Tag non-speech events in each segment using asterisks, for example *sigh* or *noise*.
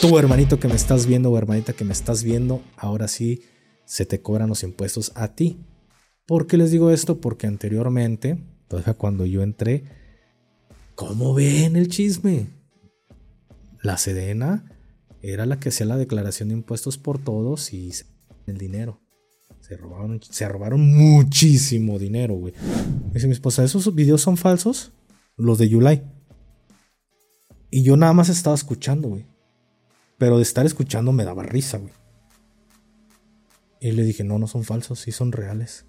Tú, hermanito que me estás viendo o hermanita que me estás viendo, ahora sí se te cobran los impuestos a ti. ¿Por qué les digo esto? Porque anteriormente, cuando yo entré, ¿cómo ven el chisme? La Sedena era la que hacía la declaración de impuestos por todos y el dinero. Se robaron, se robaron muchísimo dinero, güey. Dice mi esposa, ¿esos videos son falsos? Los de Yulai. Y yo nada más estaba escuchando, güey. Pero de estar escuchando me daba risa, güey. Y le dije, no, no son falsos, sí son reales.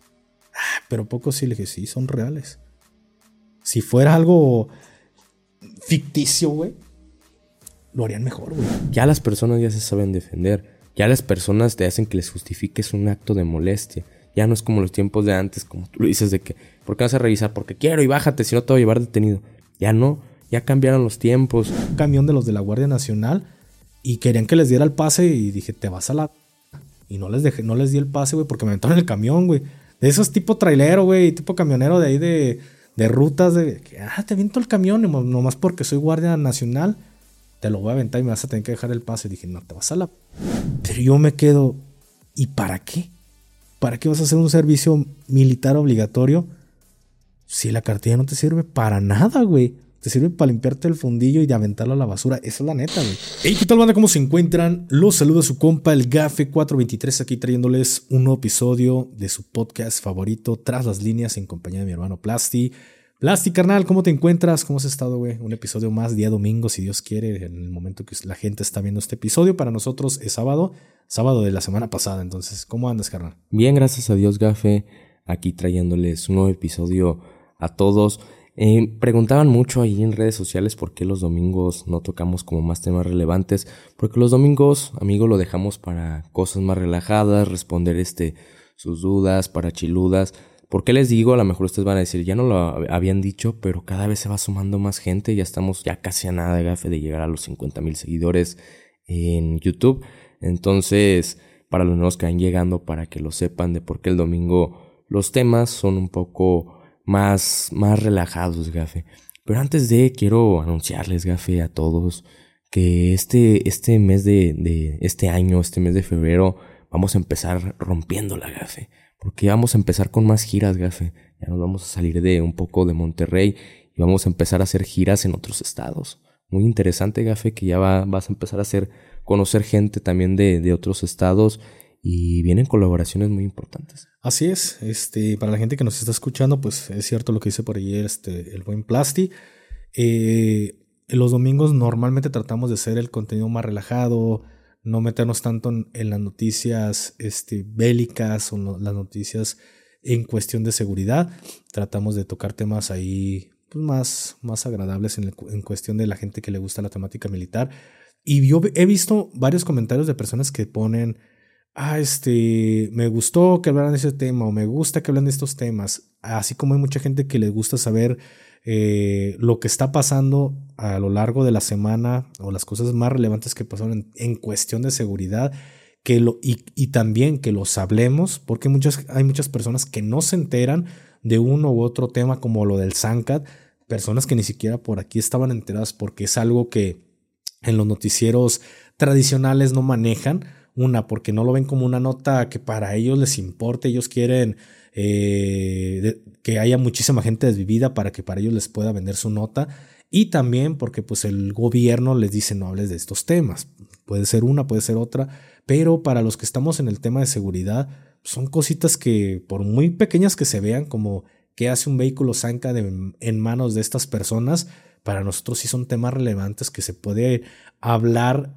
Ah, pero poco sí le dije, sí, son reales. Si fuera algo ficticio, güey, lo harían mejor, güey. Ya las personas ya se saben defender. Ya las personas te hacen que les justifiques un acto de molestia. Ya no es como los tiempos de antes, como tú lo dices de que, ¿por qué vas a revisar? Porque quiero y bájate, si no te voy a llevar detenido. Ya no, ya cambiaron los tiempos. Un camión de los de la Guardia Nacional y querían que les diera el pase y dije, te vas a la... Y no les, dejé, no les di el pase, güey, porque me aventaron el camión, güey. De esos tipo trailero, güey, tipo camionero de ahí de, de rutas, de ah, te aviento el camión, nomás porque soy Guardia Nacional te lo voy a aventar y me vas a tener que dejar el pase. Dije, no, te vas a la... Pero yo me quedo, ¿y para qué? ¿Para qué vas a hacer un servicio militar obligatorio si la cartilla no te sirve para nada, güey? Te sirve para limpiarte el fundillo y de aventarlo a la basura. Esa es la neta, güey. Hey, ¿qué tal, banda? ¿Cómo se encuentran? Los saluda su compa, el Gafe423, aquí trayéndoles un nuevo episodio de su podcast favorito, Tras las líneas, en compañía de mi hermano Plasti. Plasti, carnal, ¿cómo te encuentras? ¿Cómo has estado, güey? Un episodio más, día domingo, si Dios quiere, en el momento que la gente está viendo este episodio. Para nosotros es sábado, sábado de la semana pasada. Entonces, ¿cómo andas, carnal? Bien, gracias a Dios, Gafe. Aquí trayéndoles un nuevo episodio a todos. Eh, preguntaban mucho ahí en redes sociales por qué los domingos no tocamos como más temas relevantes. Porque los domingos, amigo, lo dejamos para cosas más relajadas, responder este sus dudas, para chiludas. ¿Por qué les digo? A lo mejor ustedes van a decir, ya no lo habían dicho, pero cada vez se va sumando más gente. Ya estamos ya casi a nada de gafe de llegar a los 50 mil seguidores en YouTube. Entonces, para los nuevos que van llegando, para que lo sepan de por qué el domingo los temas son un poco más, más relajados, gafe. Pero antes de, quiero anunciarles, gafe, a todos que este, este mes de, de este año, este mes de febrero, vamos a empezar rompiendo la gafe. Porque vamos a empezar con más giras, gafe. Ya nos vamos a salir de un poco de Monterrey y vamos a empezar a hacer giras en otros estados. Muy interesante, gafe, que ya va, vas a empezar a hacer, conocer gente también de, de otros estados y vienen colaboraciones muy importantes. Así es, este, para la gente que nos está escuchando, pues es cierto lo que dice por ahí este, el buen Plasti. Eh, los domingos normalmente tratamos de hacer el contenido más relajado, no meternos tanto en, las noticias este, bélicas o las noticias en cuestión de seguridad. Tratamos de tocar temas ahí pues, más, más agradables en, en, cuestión de la gente que le gusta la temática militar. Y yo he visto varios comentarios de personas que ponen, ah, este, me gustó que hablaran de ese tema o me gusta que hablen de estos temas. Así como hay mucha gente que les gusta saber eh, lo que está pasando a lo largo de la semana o las cosas más relevantes que pasaron en, cuestión de seguridad que lo, y, también que los hablemos, porque muchas, hay muchas personas que no se enteran de uno u otro tema como lo del SANCAD, personas que ni siquiera por aquí estaban enteradas porque es algo que en los noticieros tradicionales no manejan. Una, porque no lo ven como una nota que para ellos les importe, ellos quieren eh, que haya muchísima gente desvivida para que para ellos les pueda vender su nota y también porque pues el gobierno les dice no hables de estos temas. Puede ser una, puede ser otra, pero para los que estamos en el tema de seguridad son cositas que por muy pequeñas que se vean como qué hace un vehículo zanca en manos de estas personas, para nosotros sí son temas relevantes que se puede hablar,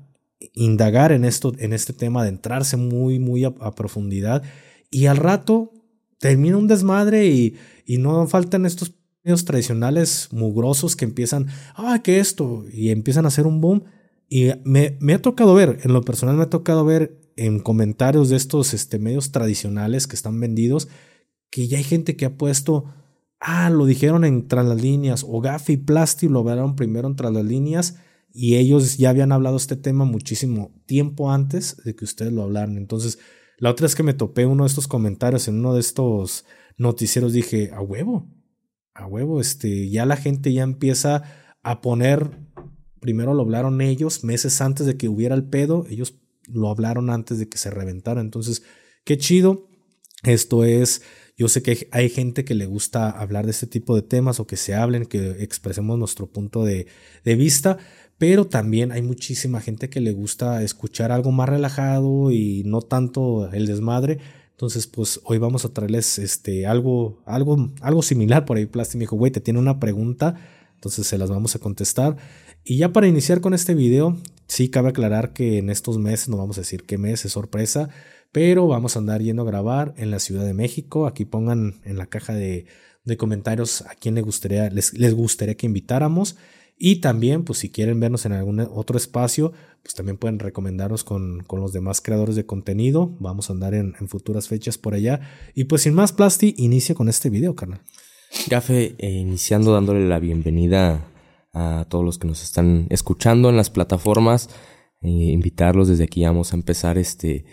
indagar en esto, en este tema, adentrarse muy, muy a profundidad y al rato termina un desmadre y, y no faltan estos medios tradicionales mugrosos que empiezan, ah, que esto, y empiezan a hacer un boom. Y me, me, ha tocado ver, en lo personal me ha tocado ver en comentarios de estos este, medios tradicionales que están vendidos, que ya hay gente que ha puesto, ah, lo dijeron en tras las líneas, o Gafi y Plasti lo hablaron primero en tras las líneas, y ellos ya habían hablado este tema muchísimo tiempo antes de que ustedes lo hablaran. Entonces, la otra vez que me topé uno de estos comentarios en uno de estos noticieros, dije, a huevo, a huevo, este, ya la gente ya empieza a poner primero lo hablaron ellos meses antes de que hubiera el pedo, ellos lo hablaron antes de que se reventara. Entonces, qué chido. Esto es, yo sé que hay gente que le gusta hablar de este tipo de temas o que se hablen, que expresemos nuestro punto de, de vista, pero también hay muchísima gente que le gusta escuchar algo más relajado y no tanto el desmadre. Entonces, pues hoy vamos a traerles este, algo, algo, algo similar por ahí. Plasti me dijo, güey, te tiene una pregunta. Entonces se las vamos a contestar. Y ya para iniciar con este video, sí cabe aclarar que en estos meses, no vamos a decir qué mes, es sorpresa, pero vamos a andar yendo a grabar en la Ciudad de México. Aquí pongan en la caja de, de comentarios a quién les gustaría, les, les gustaría que invitáramos. Y también, pues si quieren vernos en algún otro espacio, pues también pueden recomendarnos con, con los demás creadores de contenido. Vamos a andar en, futuras fechas por allá. Y pues sin más, Plasti, inicia con este video, carnal. Gafe, eh, iniciando dándole la bienvenida a todos los que nos están escuchando en las plataformas. Eh, invitarlos desde aquí vamos a empezar este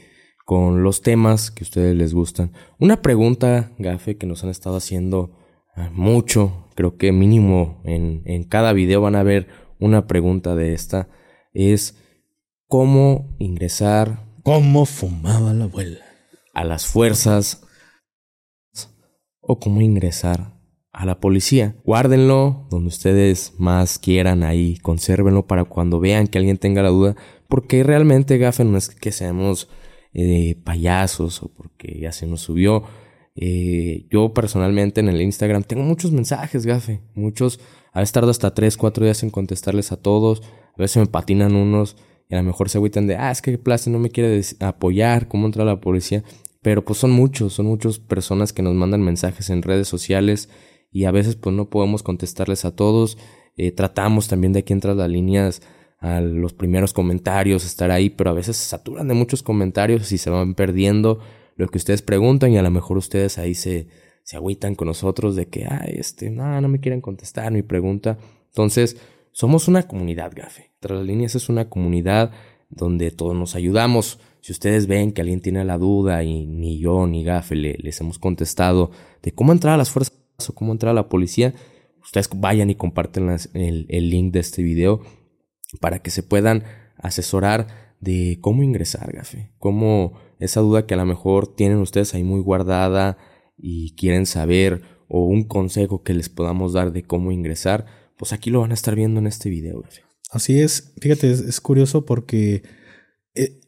con los temas que a ustedes les gustan. Una pregunta, Gafe, que nos han estado haciendo mucho, creo que mínimo en, en cada video van a ver una pregunta de esta, es cómo ingresar. ¿Cómo fumaba la abuela? A las fuerzas o cómo ingresar a la policía. Guárdenlo donde ustedes más quieran ahí, consérvenlo para cuando vean que alguien tenga la duda, porque realmente Gafe no es que seamos eh, payasos o porque ya se nos subió. Eh, yo personalmente en el Instagram tengo muchos mensajes, Gafe, muchos. A veces tardo hasta 3, 4 días en contestarles a todos. A veces me patinan unos y a lo mejor se agüitan de, ah, es que Place no me quiere apoyar, ¿cómo entra la policía? Pero pues son muchos, son muchas personas que nos mandan mensajes en redes sociales y a veces pues no podemos contestarles a todos. Eh, tratamos también de aquí entrar las líneas a los primeros comentarios, estar ahí, pero a veces se saturan de muchos comentarios y se van perdiendo lo que ustedes preguntan y a lo mejor ustedes ahí se, se agüitan con nosotros de que, ah, este, no, no me quieren contestar mi pregunta. Entonces, somos una comunidad, Gafe. Tras las líneas es una comunidad donde todos nos ayudamos. Si ustedes ven que alguien tiene la duda y ni yo ni Gafe le, les hemos contestado de cómo entrar a las fuerzas o cómo entrar a la policía, ustedes vayan y comparten el, el link de este video para que se puedan asesorar de cómo ingresar, gafe. Cómo esa duda que a lo mejor tienen ustedes ahí muy guardada y quieren saber o un consejo que les podamos dar de cómo ingresar, pues aquí lo van a estar viendo en este video, gafe. Así es, fíjate, es, curioso porque eh,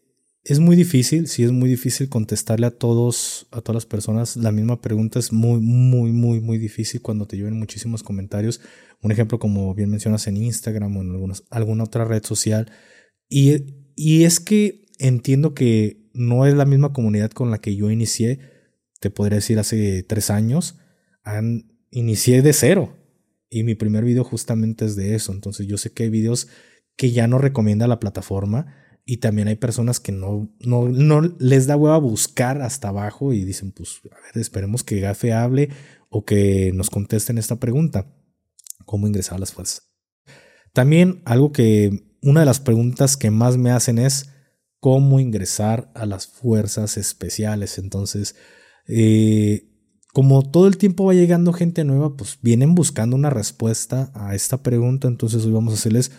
es muy difícil, sí es muy difícil contestarle a todos, a todas las personas la misma pregunta. Es muy, muy, muy, muy difícil cuando te lleven muchísimos comentarios. Un ejemplo, como bien mencionas en Instagram o en algunas, alguna otra red social. Y, y es que entiendo que no es la misma comunidad con la que yo inicié. Te podría decir hace tres años. Inicié de cero. Y mi primer video justamente es de eso. Entonces yo sé que hay videos que ya no recomienda la plataforma y también hay personas que no, no, no les da hueva buscar hasta abajo y dicen, pues, a ver, esperemos que Gafe hable o que nos contesten esta pregunta. ¿Cómo ingresar a las fuerzas? También algo que, una de las preguntas que más me hacen es, ¿cómo ingresar a las fuerzas especiales? Entonces, eh, como todo el tiempo va llegando gente nueva, pues vienen buscando una respuesta a esta pregunta. Entonces hoy vamos a hacerles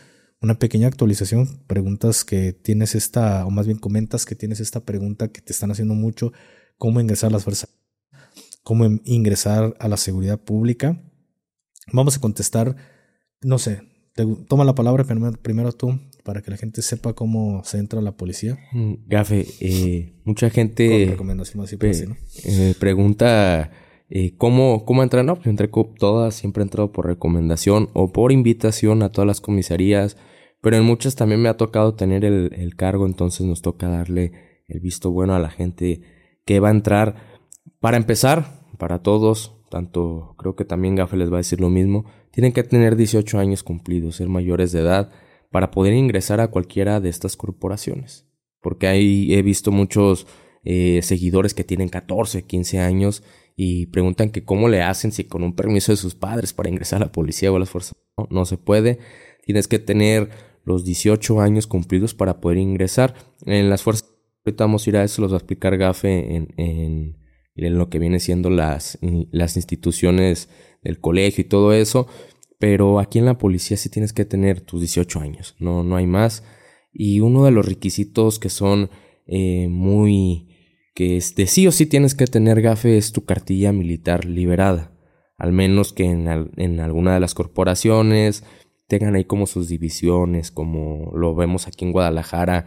una pequeña actualización, preguntas que tienes esta, o más bien comentas que tienes esta pregunta que te están haciendo mucho, cómo ingresar a las fuerzas, cómo ingresar a la seguridad pública. Vamos a contestar, no sé, toma la palabra primero, tú para que la gente sepa cómo se entra la policía. Mm, Gafe, eh, mucha gente eh, pregunta eh, ¿cómo, ¿cómo entrar? No, pues entré todas, siempre he entrado por recomendación o por invitación a todas las comisarías pero en muchas también me ha tocado tener el, cargo, entonces nos toca darle el visto bueno a la gente que va a entrar. Para empezar, para todos, tanto creo que también Gafe les va a decir lo mismo, tienen que tener 18 años cumplidos, ser mayores de edad, para poder ingresar a cualquiera de estas corporaciones. Porque ahí he visto muchos eh, seguidores que tienen 14, 15 años y preguntan que cómo le hacen si con un permiso de sus padres para ingresar a la policía o a las fuerzas. No, no se puede. Tienes que tener los 18 años cumplidos para poder ingresar. En las fuerzas, ahorita ir a eso, los va a explicar Gafe en, en, en lo que viene siendo las, las instituciones del colegio y todo eso. pero aquí en la policía sí tienes que tener tus 18 años, no, no hay más. Y uno de los requisitos que son eh, muy... que es de sí o sí tienes que tener gafe es tu cartilla militar liberada. Al menos que en, en alguna de las corporaciones tengan ahí como sus divisiones, como lo vemos aquí en Guadalajara,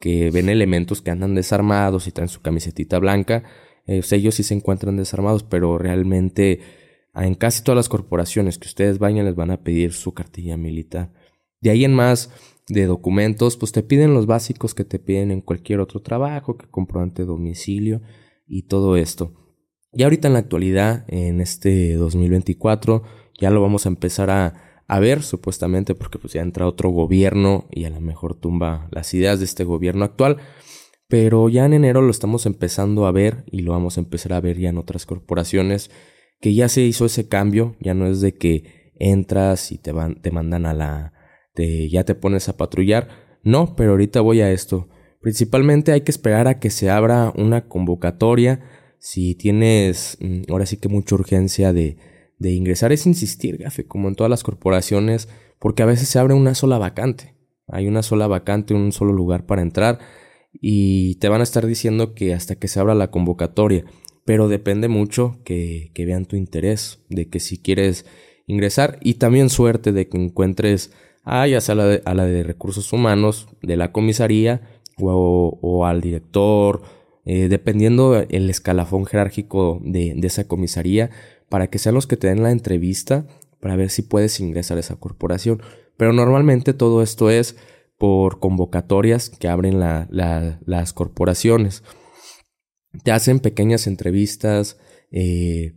que ven elementos que andan desarmados y traen su camisetita blanca, eh, ellos sí se encuentran desarmados, pero realmente en casi todas las corporaciones que ustedes vayan les van a pedir su cartilla militar. De ahí en más de documentos, pues te piden los básicos que te piden en cualquier otro trabajo, que comprobante domicilio y todo esto. Y ahorita en la actualidad, en este 2024, ya lo vamos a empezar a, a ver, supuestamente, porque pues ya entra otro gobierno y a lo mejor tumba las ideas de este gobierno actual. Pero ya en enero lo estamos empezando a ver y lo vamos a empezar a ver ya en otras corporaciones que ya se hizo ese cambio, ya no es de que entras y te van, te mandan a la, te, ya te pones a patrullar. No, pero ahorita voy a esto. Principalmente hay que esperar a que se abra una convocatoria. Si tienes mm, ahora sí que mucha urgencia de, de ingresar es insistir, gafe, como en todas las corporaciones, porque a veces se abre una sola vacante. Hay una sola vacante, un solo lugar para entrar y te van a estar diciendo que hasta que se abra la convocatoria, pero depende mucho que, que vean tu interés, de que si quieres ingresar y también suerte de que encuentres a ya sea a la de, la de recursos humanos de la comisaría o, al director, eh, dependiendo el escalafón jerárquico de esa comisaría, para que sean los que te den la entrevista para ver si puedes ingresar a esa corporación. Pero normalmente todo esto es por convocatorias que abren las corporaciones. Te hacen pequeñas entrevistas eh,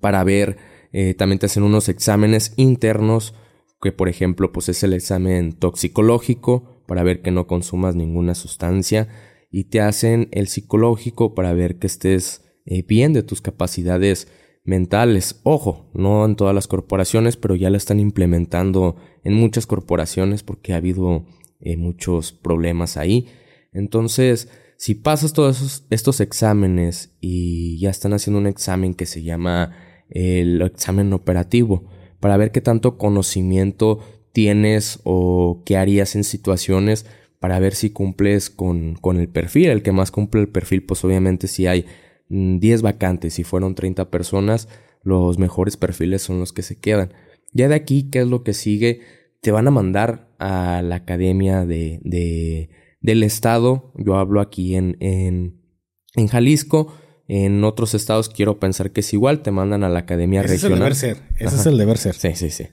para ver, eh, también te hacen unos exámenes internos, que por ejemplo pues es el examen toxicológico para ver que no consumas ninguna sustancia y te hacen el psicológico para ver que estés eh, bien de tus capacidades mentales. Ojo, no en todas las corporaciones, pero ya la están implementando en muchas corporaciones porque ha habido eh, muchos problemas ahí. Entonces, si pasas todos estos exámenes y ya están haciendo un examen que se llama el examen operativo, para ver qué tanto conocimiento tienes o qué harías en situaciones para ver si cumples con, con el perfil. El que más cumple el perfil, pues obviamente si hay 10 mm, vacantes, si fueron 30 personas, los mejores perfiles son los que se quedan. Ya de aquí, ¿qué es lo que sigue? Te van a mandar a la academia de, de del estado. Yo hablo aquí en, en, en, Jalisco. En otros estados quiero pensar que es igual. Te mandan a la academia regional. Es el deber ser. Ese es el deber ser. Sí, sí, sí.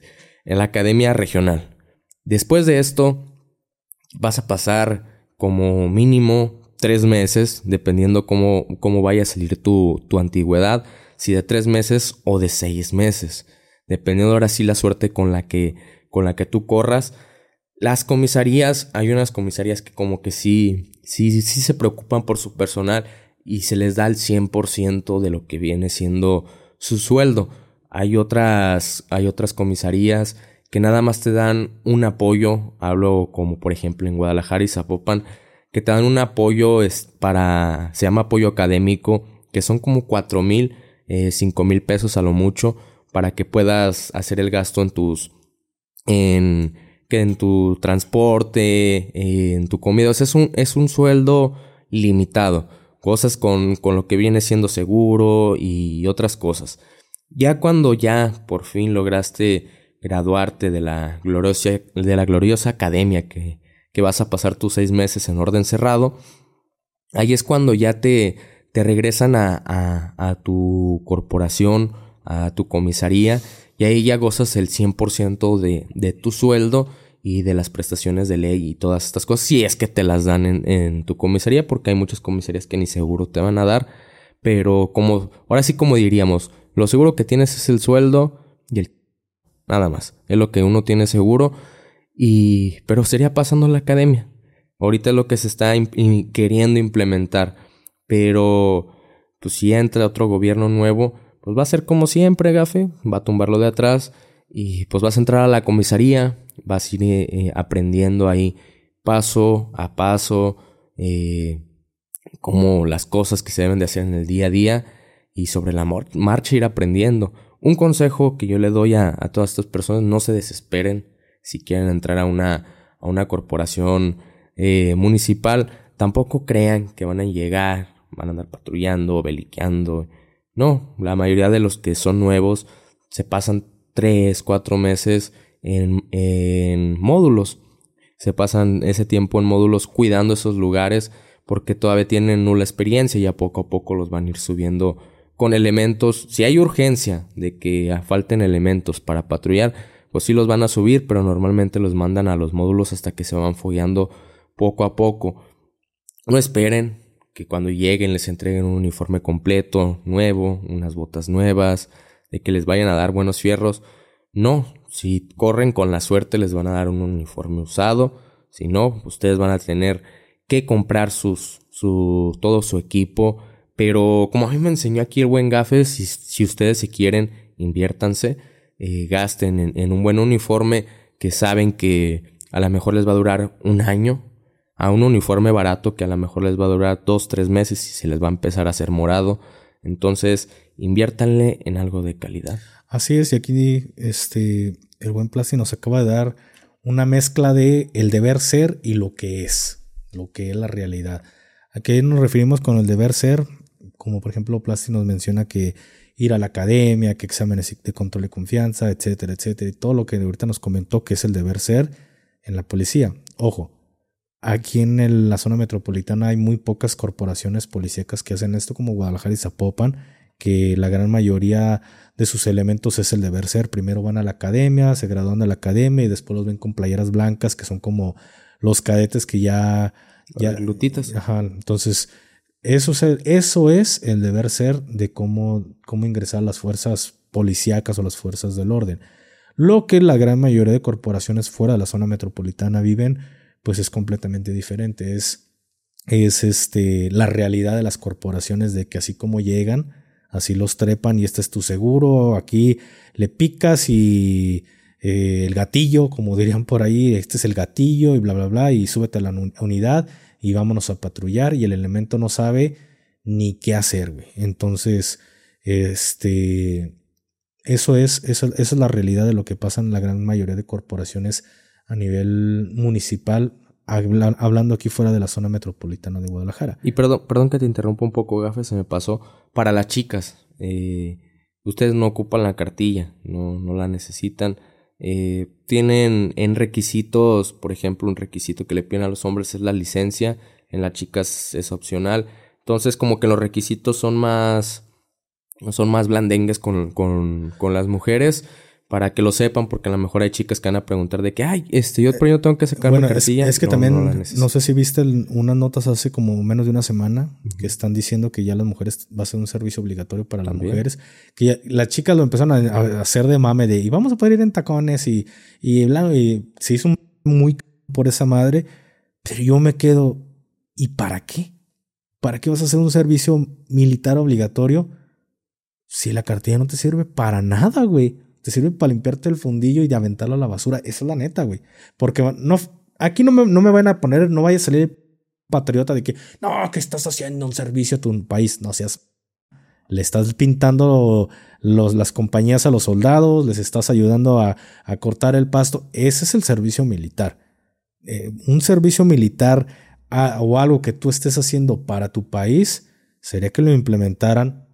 En la academia regional. Después de esto, vas a pasar como mínimo tres meses, dependiendo cómo, cómo vaya a salir tu, tu antigüedad, si de tres meses o de seis meses, dependiendo ahora sí la suerte con la que, con la que tú corras. Las comisarías, hay unas comisarías que como que sí, sí, sí se preocupan por su personal y se les da el 100% de lo que viene siendo su sueldo. Hay otras, hay otras comisarías que nada más te dan un apoyo, hablo como por ejemplo en Guadalajara y Zapopan, que te dan un apoyo para, se llama apoyo académico, que son como cuatro mil, eh, cinco mil pesos a lo mucho, para que puedas hacer el gasto en tus, en, que en tu transporte, en tu comida. es un, es un sueldo limitado. Cosas con, con lo que viene siendo seguro y otras cosas. Ya cuando ya por fin lograste graduarte de la gloriosa, de la gloriosa academia que, que vas a pasar tus seis meses en orden cerrado, ahí es cuando ya te, te regresan a, a, tu corporación, a tu comisaría, y ahí ya gozas el 100% de, de tu sueldo y de las prestaciones de ley y todas estas cosas, si es que te las dan en, en, tu comisaría, porque hay muchas comisarías que ni seguro te van a dar, pero como, ahora sí como diríamos, lo seguro que tienes es el sueldo y el... Nada más, es lo que uno tiene seguro y, pero sería pasando la academia. Ahorita es lo que se está queriendo implementar. Pero, pues si entra otro gobierno nuevo, pues va a ser como siempre, Gafe. Va a tumbarlo de atrás. Y pues vas a entrar a la comisaría. Vas a ir eh, aprendiendo ahí paso a paso. Eh, como las cosas que se deben de hacer en el día a día. Y sobre la marcha ir aprendiendo. Un consejo que yo le doy a, todas estas personas, no se desesperen si quieren entrar a una, a una corporación eh, municipal. Tampoco crean que van a llegar, van a andar patrullando, beliqueando. No, la mayoría de los que son nuevos se pasan tres, cuatro meses en, en módulos. Se pasan ese tiempo en módulos cuidando esos lugares porque todavía tienen nula experiencia y a poco a poco los van a ir subiendo con elementos. Si hay urgencia de que falten elementos para patrullar, pues sí los van a subir, pero normalmente los mandan a los módulos hasta que se van follando poco a poco. No esperen que cuando lleguen les entreguen un uniforme completo, nuevo, unas botas nuevas, de que les vayan a dar buenos fierros. No, si corren con la suerte les van a dar un uniforme usado, si no, ustedes van a tener que comprar sus, su, todo su equipo, pero como a mí me enseñó aquí el buen Gafes, si, si ustedes se quieren, inviértanse, eh, gasten en, un buen uniforme que saben que a lo mejor les va a durar un año, a un uniforme barato que a lo mejor les va a durar dos, tres meses y se les va a empezar a hacer morado. Entonces, inviértanle en algo de calidad. Así es, y aquí este, el buen Plasti nos acaba de dar una mezcla de el deber ser y lo que es, lo que es la realidad. ¿A qué nos referimos con el deber ser? como por ejemplo Plasti nos menciona que ir a la academia, que exámenes de control de confianza, etcétera, etcétera, y todo lo que ahorita nos comentó que es el deber ser en la policía. Ojo, aquí en la zona metropolitana hay muy pocas corporaciones policíacas que hacen esto, como Guadalajara y Zapopan, que la gran mayoría de sus elementos es el deber ser. Primero van a la academia, se gradúan de la academia y después los ven con playeras blancas, que son como los cadetes que ya... ya lutitas. Ajá, entonces eso eso es el deber ser de cómo, cómo ingresar las fuerzas policíacas o las fuerzas del orden. Lo que la gran mayoría de corporaciones fuera de la zona metropolitana viven, pues es completamente diferente. Es, es este, la realidad de las corporaciones de que así como llegan, así los trepan y este es tu seguro, aquí le picas y eh, el gatillo, como dirían por ahí, este es el gatillo y bla, bla, bla, y súbete a la unidad y vámonos a patrullar y el elemento no sabe ni qué hacer, güey. Entonces, este, eso es, eso, es la realidad de lo que pasa en la gran mayoría de corporaciones a nivel municipal, hablando aquí fuera de la zona metropolitana de Guadalajara. Y perdón, perdón que te interrumpa un poco, Gafe, se me pasó. Para las chicas, eh, ustedes no ocupan la cartilla, no, no la necesitan. Eh, tienen en requisitos, por ejemplo, un requisito que le piden a los hombres es la licencia, en las chicas es opcional. Entonces, como que los requisitos son más, son más blandengues con, con, con las mujeres para que lo sepan, porque a lo mejor hay chicas que van a preguntar de que, ay, este, yo, yo tengo que sacar bueno, cartilla. Es, que también, no, sé si viste unas notas hace como menos de una semana que están diciendo que ya las mujeres va a ser un servicio obligatorio para las mujeres, que ya, las chicas lo empezaron a, hacer de mame de, y vamos a poder ir en tacones y, y, y se hizo muy por esa madre, pero yo me quedo, ¿y para qué? ¿Para qué vas a hacer un servicio militar obligatorio si la cartilla no te sirve para nada, güey? Te sirve para limpiarte el fundillo y de aventarlo a la basura. Esa es la neta, güey. Porque no, aquí no me, no me van a poner, no vaya a salir patriota de que, no, que estás haciendo un servicio a tu país. No seas. Le estás pintando los, las compañías a los soldados, les estás ayudando a, a cortar el pasto. Ese es el servicio militar. Eh, un servicio militar o algo que tú estés haciendo para tu país sería que lo implementaran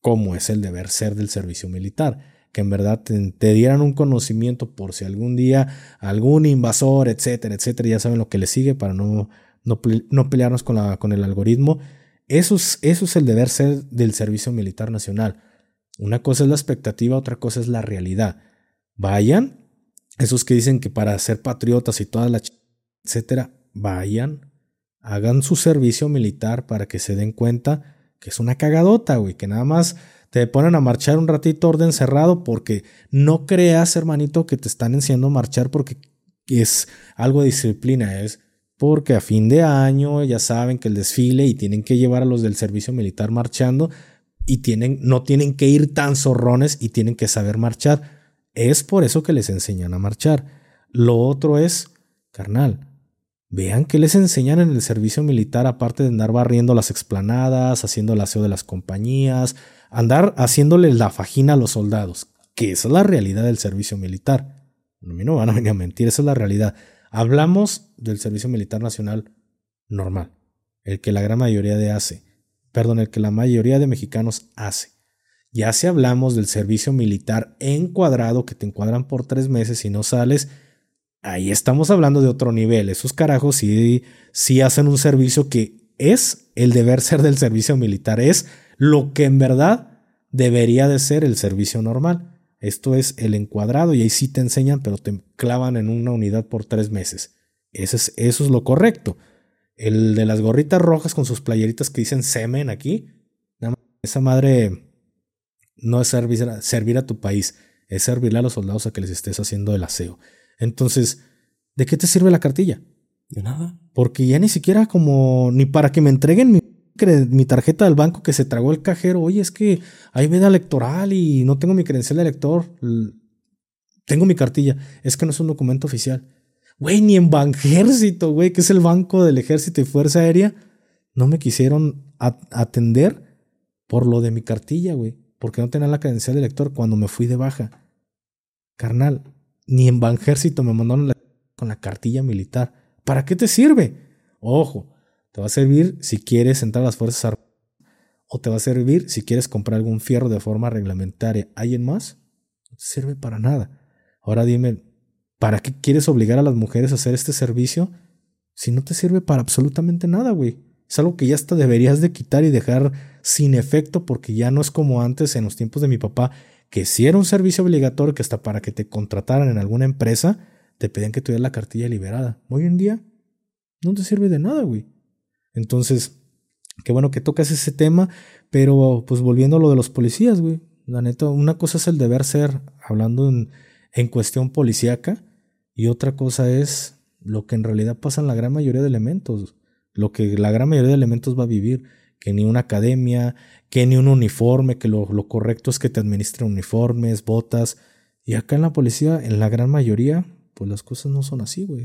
como es el deber ser del servicio militar que en verdad te, dieran un conocimiento por si algún día algún invasor, etcétera, etcétera, ya saben lo que le sigue para no, no, pelearnos con, la, con el algoritmo. Eso es, eso es el deber ser del Servicio Militar Nacional. Una cosa es la expectativa, otra cosa es la realidad. Vayan, esos que dicen que para ser patriotas y toda la etcétera, vayan, hagan su servicio militar para que se den cuenta que es una cagadota, güey, que nada más te ponen a marchar un ratito orden cerrado porque no creas, hermanito, que te están enseñando a marchar porque es algo de disciplina, es porque a fin de año ya saben que el desfile y tienen que llevar a los del servicio militar marchando y tienen, no tienen que ir tan zorrones y tienen que saber marchar. Es por eso que les enseñan a marchar. Lo otro es, carnal, Vean qué les enseñan en el servicio militar, aparte de andar barriendo las explanadas, haciendo el aseo de las compañías, andar haciéndole la fajina a los soldados, que esa es la realidad del servicio militar. A mí no van a venir a mentir, esa es la realidad. Hablamos del servicio militar nacional normal, el que la gran mayoría de hace, perdón, el que la mayoría de mexicanos hace. Ya si hablamos del servicio militar encuadrado, que te encuadran por tres meses y no sales, ahí estamos hablando de otro nivel. Esos carajos sí, sí hacen un servicio que es el deber ser del servicio militar, es lo que en verdad debería de ser el servicio normal. Esto es el encuadrado y ahí sí te enseñan, pero te clavan en una unidad por tres meses. Eso es, eso es lo correcto. El de las gorritas rojas con sus playeritas que dicen semen aquí, esa madre no es servir, servir a tu país, es servirle a los soldados a que les estés haciendo el aseo. Entonces, ¿de qué te sirve la cartilla? De nada. Porque ya ni siquiera como, ni para que me entreguen mi, mi tarjeta del banco que se tragó el cajero, oye, es que hay veda electoral y no tengo mi credencial de elector, tengo mi cartilla, es que no es un documento oficial. Güey, ni en Banjército, güey, que es el banco del ejército y fuerza aérea, no me quisieron atender por lo de mi cartilla, güey porque no tenía la credencial de lector cuando me fui de baja. Carnal, ni en Banjército me mandaron con la cartilla militar. ¿Para qué te sirve? Ojo, te va a servir si quieres entrar a las Fuerzas Armadas o te va a servir si quieres comprar algún fierro de forma reglamentaria. ¿Alguien más? No te sirve para nada. Ahora dime, ¿para qué quieres obligar a las mujeres a hacer este servicio si no te sirve para absolutamente nada, güey? Es algo que ya hasta deberías de quitar y dejar sin efecto porque ya no es como antes en los tiempos de mi papá, que si era un servicio obligatorio que hasta para que te contrataran en alguna empresa, te pedían que tuvieras la cartilla liberada. Hoy en día no te sirve de nada, güey. Entonces, qué bueno que tocas ese tema, pero pues volviendo a lo de los policías, güey. La neta, una cosa es el deber ser, hablando en, en cuestión policíaca, y otra cosa es lo que en realidad pasa en la gran mayoría de elementos lo que la gran mayoría de elementos va a vivir, que ni una academia, que ni un uniforme, que lo, correcto es que te administren uniformes, botas. Y acá en la policía, en la gran mayoría, pues las cosas no son así, güey.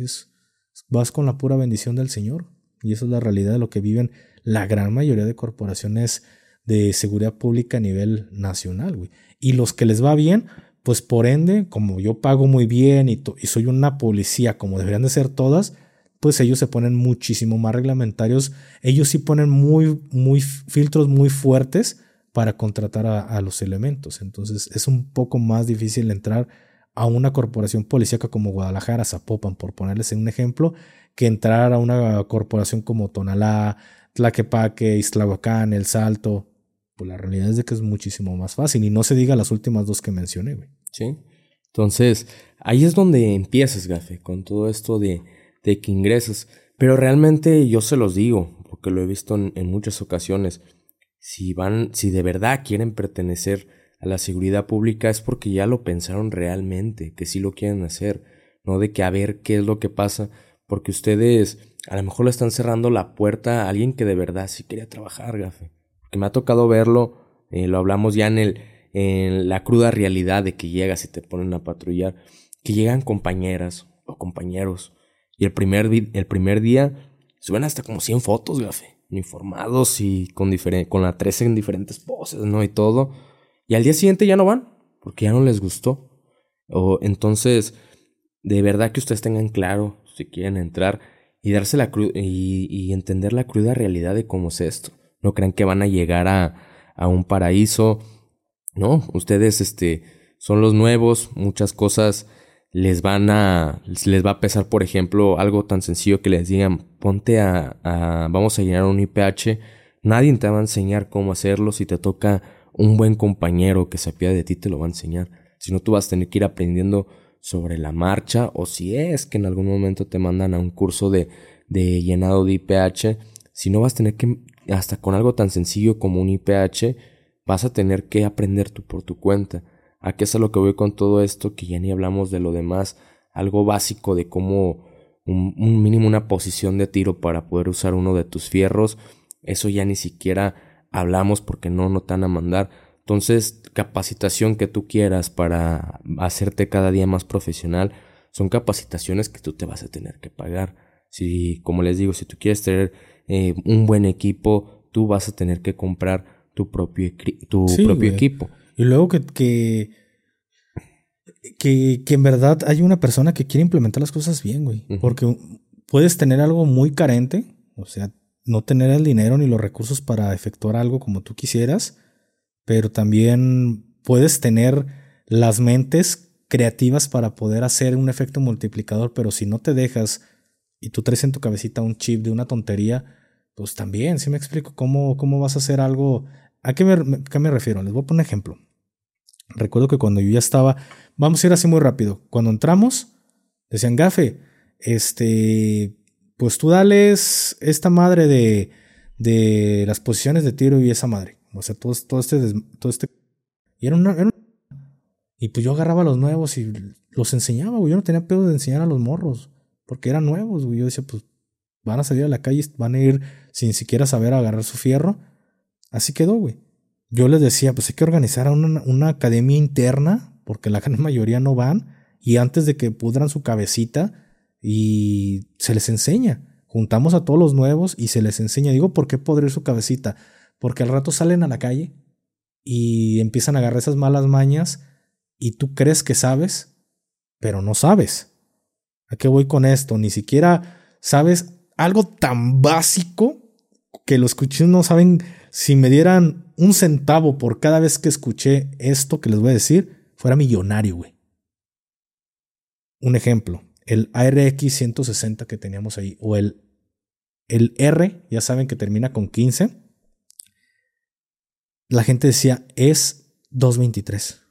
vas con la pura bendición del Señor. Y esa es la realidad de lo que viven la gran mayoría de corporaciones de seguridad pública a nivel nacional, güey. Y los que les va bien, pues por ende, como yo pago muy bien y, y soy una policía como deberían de ser todas, pues ellos se ponen muchísimo más reglamentarios. Ellos sí ponen muy, muy filtros muy fuertes para contratar a, los elementos. Entonces es un poco más difícil entrar a una corporación policíaca como Guadalajara, Zapopan, por ponerles un ejemplo, que entrar a una corporación como Tonalá, Tlaquepaque, Islahuacán, El Salto. Pues la realidad es de que es muchísimo más fácil. Y no se diga las últimas dos que mencioné, güey. Sí. Entonces, ahí es donde empiezas, Gafe, con todo esto de de que ingresas. Pero realmente yo se los digo, porque lo he visto en, muchas ocasiones. Si van, si de verdad quieren pertenecer a la seguridad pública es porque ya lo pensaron realmente, que sí lo quieren hacer, no de que a ver qué es lo que pasa, porque ustedes a lo mejor le están cerrando la puerta a alguien que de verdad sí quería trabajar, gafe. Porque me ha tocado verlo, eh, lo hablamos ya en el, en la cruda realidad de que llegas y te ponen a patrullar, que llegan compañeras o compañeros y el primer, el primer día suben hasta como 100 fotos, gafe. Uniformados y con, con la 13 en diferentes poses, ¿no? Y todo. Y al día siguiente ya no van, porque ya no les gustó. O entonces, de verdad que ustedes tengan claro si quieren entrar y darse la y, y, entender la cruda realidad de cómo es esto. No crean que van a llegar a, a un paraíso. No, ustedes este, son los nuevos, muchas cosas les van a, les va a pesar, por ejemplo, algo tan sencillo que les digan, ponte a, vamos a llenar un IPH, nadie te va a enseñar cómo hacerlo, si te toca un buen compañero que se apiade de ti, te lo va a enseñar, si no tú vas a tener que ir aprendiendo sobre la marcha, o si es que en algún momento te mandan a un curso de, de llenado de IPH, si no vas a tener que, hasta con algo tan sencillo como un IPH, vas a tener que aprender tú por tu cuenta. ¿A qué es a lo que voy con todo esto? Que ya ni hablamos de lo demás, algo básico de cómo un, mínimo una posición de tiro para poder usar uno de tus fierros, eso ya ni siquiera hablamos porque no nos van a mandar. Entonces, capacitación que tú quieras para hacerte cada día más profesional, son capacitaciones que tú te vas a tener que pagar. Si, como les digo, si tú quieres tener eh, un buen equipo, tú vas a tener que comprar tu propio, tu propio equipo. Y luego que, que, que, en verdad hay una persona que quiere implementar las cosas bien, güey. Porque puedes tener algo muy carente, o sea, no tener el dinero ni los recursos para efectuar algo como tú quisieras, pero también puedes tener las mentes creativas para poder hacer un efecto multiplicador, pero si no te dejas y tú traes en tu cabecita un chip de una tontería, pues también, si me explico cómo, cómo vas a hacer algo. ¿A qué me, qué me refiero? Les voy a poner un ejemplo. Recuerdo que cuando yo ya estaba, vamos a ir así muy rápido. Cuando entramos, decían, Gafe, este, pues tú dales esta madre de, de las posiciones de tiro y esa madre. O sea, todo, todo este, todo este, y era una, y pues yo agarraba los nuevos y los enseñaba, güey. Yo no tenía pedo de enseñar a los morros, porque eran nuevos, güey. Yo decía, pues van a salir a la calle, van a ir sin siquiera saber agarrar su fierro. Así quedó, güey. Yo les decía, pues hay que organizar una, una academia interna, porque la *laughs* gran mayoría no van, y antes de que pudran su cabecita, y se les enseña. Juntamos a todos los nuevos y se les enseña. Digo, ¿por qué podrir su cabecita? Porque al rato salen a la calle y empiezan a agarrar esas malas mañas y tú crees que sabes, pero no sabes. ¿A qué voy con esto? Ni siquiera sabes algo tan básico que los cuchillos no saben si me dieran un centavo por cada vez que escuché esto que les voy a decir, fuera millonario, güey. Un ejemplo el ARX 160 que teníamos ahí, o el, el R, ya saben que termina con 15, la gente decía, es 223.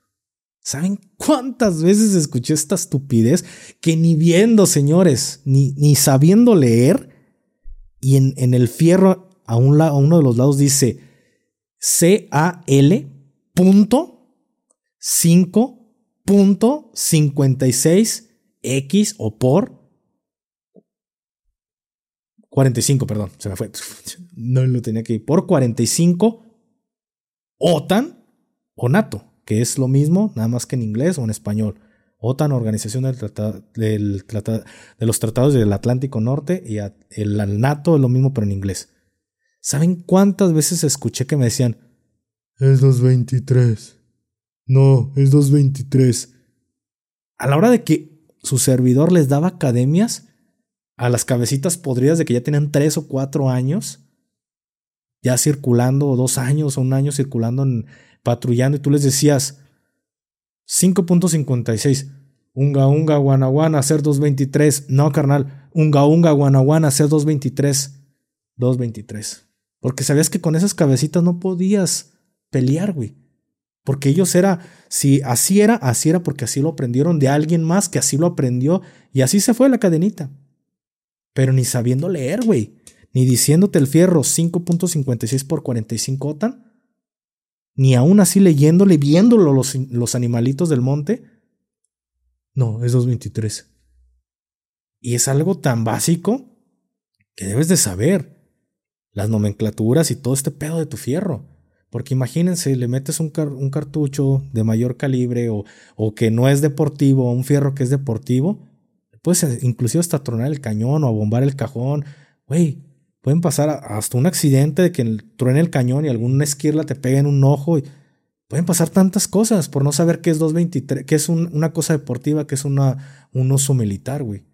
¿Saben cuántas veces escuché esta estupidez que ni viendo, señores, ni, ni sabiendo leer, y en, en el fierro a, un a uno de los lados dice CAL punto 5.56 X o por 45, perdón, se me fue. No lo tenía que ir. Por 45 OTAN o NATO, que es lo mismo, nada más que en inglés o en español. OTAN, Organización del del de los Tratados del Atlántico Norte, y el NATO es lo mismo, pero en inglés. ¿Saben cuántas veces escuché que me decían, es 223? No, es 223. A la hora de que su servidor les daba academias a las cabecitas podridas de que ya tenían tres o cuatro años, ya circulando, dos años o un año circulando, en, patrullando, y tú les decías 5.56, unga unga guanaguana, hacer 223, no carnal, unga unga guanaguana, hacer 223, 223. Porque sabías que con esas cabecitas no podías pelear, güey. Porque ellos era, si así era, así era porque así lo aprendieron de alguien más que así lo aprendió y así se fue la cadenita. Pero ni sabiendo leer, güey. Ni diciéndote el fierro 5.56 por 45 OTAN. Ni aún así leyéndole, viéndolo los, los animalitos del monte. No, es 223. Y es algo tan básico que debes de saber. Las nomenclaturas y todo este pedo de tu fierro. Porque imagínense, le metes un, un cartucho de mayor calibre o, o, que no es deportivo, un fierro que es deportivo, puedes inclusive hasta tronar el cañón o bombar el cajón. Güey, pueden pasar hasta un accidente de que truene el cañón y alguna esquirla te pegue en un ojo. Y pueden pasar tantas cosas por no saber qué es 223, qué es una cosa deportiva, qué es una, un uso militar, güey.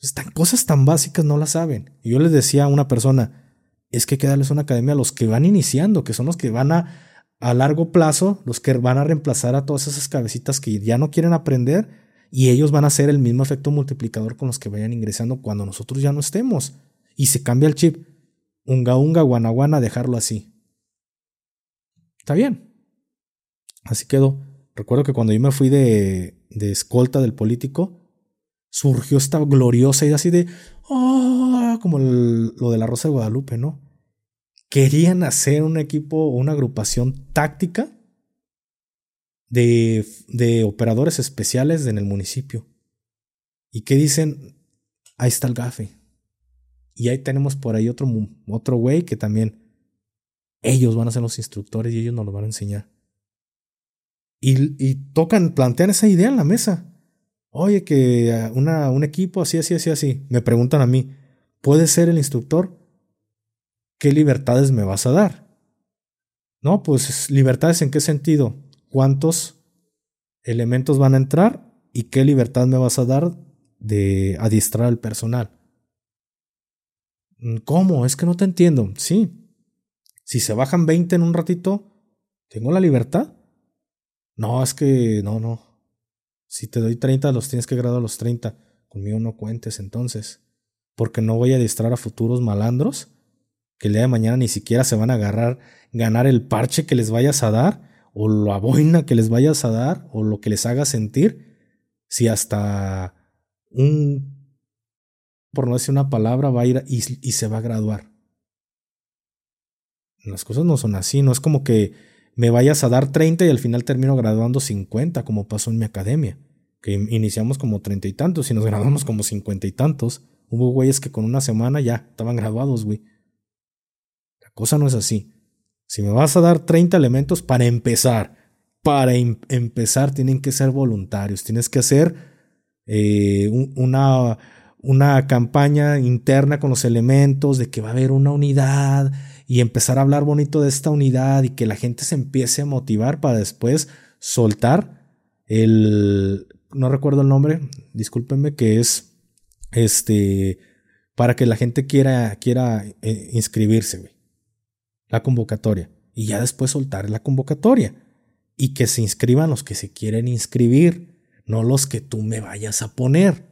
Están cosas tan básicas no las saben. Y yo les decía a una persona, es que hay que darles una academia a los que van iniciando, que son los que van a, a largo plazo, los que van a reemplazar a todas esas cabecitas que ya no quieren aprender y ellos van a hacer el mismo efecto multiplicador con los que vayan ingresando cuando nosotros ya no estemos. Y se cambia el chip. Unga unga, guanaguana, dejarlo así. Está bien. Así quedó. Recuerdo que cuando yo me fui de, de escolta del político, surgió esta gloriosa idea así de, oh, como lo de la Rosa de Guadalupe, ¿no? Querían hacer un equipo o una agrupación táctica de, de operadores especiales en el municipio. ¿Y qué dicen? Ahí está el gafe. Y ahí tenemos por ahí otro, otro güey que también ellos van a ser los instructores y ellos nos lo van a enseñar. Y, y tocan, plantean esa idea en la mesa. Oye, que ah, un equipo así, así, así, así. Me preguntan a mí, ¿puedes ser el instructor? ¿Qué libertades me vas a dar? No, pues libertades en qué sentido? ¿Cuántos elementos van a entrar y qué libertad me vas a dar de adiestrar al personal? Mm, ¿Cómo? Es que no te entiendo. Sí. Si se bajan 20 en un ratito, ¿tengo la libertad? No, es que no, no. Si te doy 30, los tienes que graduar a los 30. Conmigo no cuentes entonces. Porque no voy a adiestrar a futuros malandros que el día de mañana ni siquiera se van a agarrar, ganar el parche que les vayas a dar, o la boina que les vayas a dar, o lo que les haga sentir, si hasta un, por no decir una palabra, va a ir y, se va a graduar. Las cosas no son así, no es como que me vayas a dar 30 y al final termino graduando 50, como pasó en mi academia, que iniciamos como treinta y tantos y nos graduamos como cincuenta y tantos. Hubo güeyes que con una semana ya estaban graduados, güey cosa no es así. Si me vas a dar 30 elementos para empezar, para empezar tienen que ser voluntarios, tienes que hacer eh, una, una campaña interna con los elementos de que va a haber una unidad y empezar a hablar bonito de esta unidad y que la gente se empiece a motivar para después soltar el, no recuerdo el nombre, discúlpenme, que es este, para que la gente quiera, quiera eh, inscribirse, güey. La convocatoria. Y ya después soltar la convocatoria. Y que se inscriban los que se quieren inscribir, no los que tú me vayas a poner.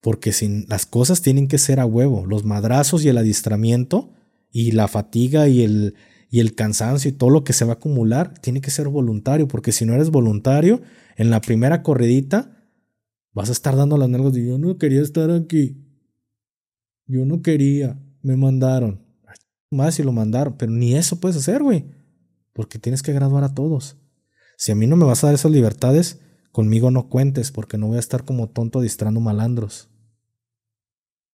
Porque sin, las cosas tienen que ser a huevo, los madrazos y el adiestramiento y la fatiga y el, y el cansancio y todo lo que se va a acumular tiene que ser voluntario, porque si no eres voluntario, en la primera corredita vas a estar dando las nalgas de yo no quería estar aquí. Yo no quería, me mandaron más si lo mandaron, pero ni eso puedes hacer, güey, porque tienes que graduar a todos. Si a mí no me vas a dar esas libertades, conmigo no cuentes, porque no voy a estar como tonto distrando malandros.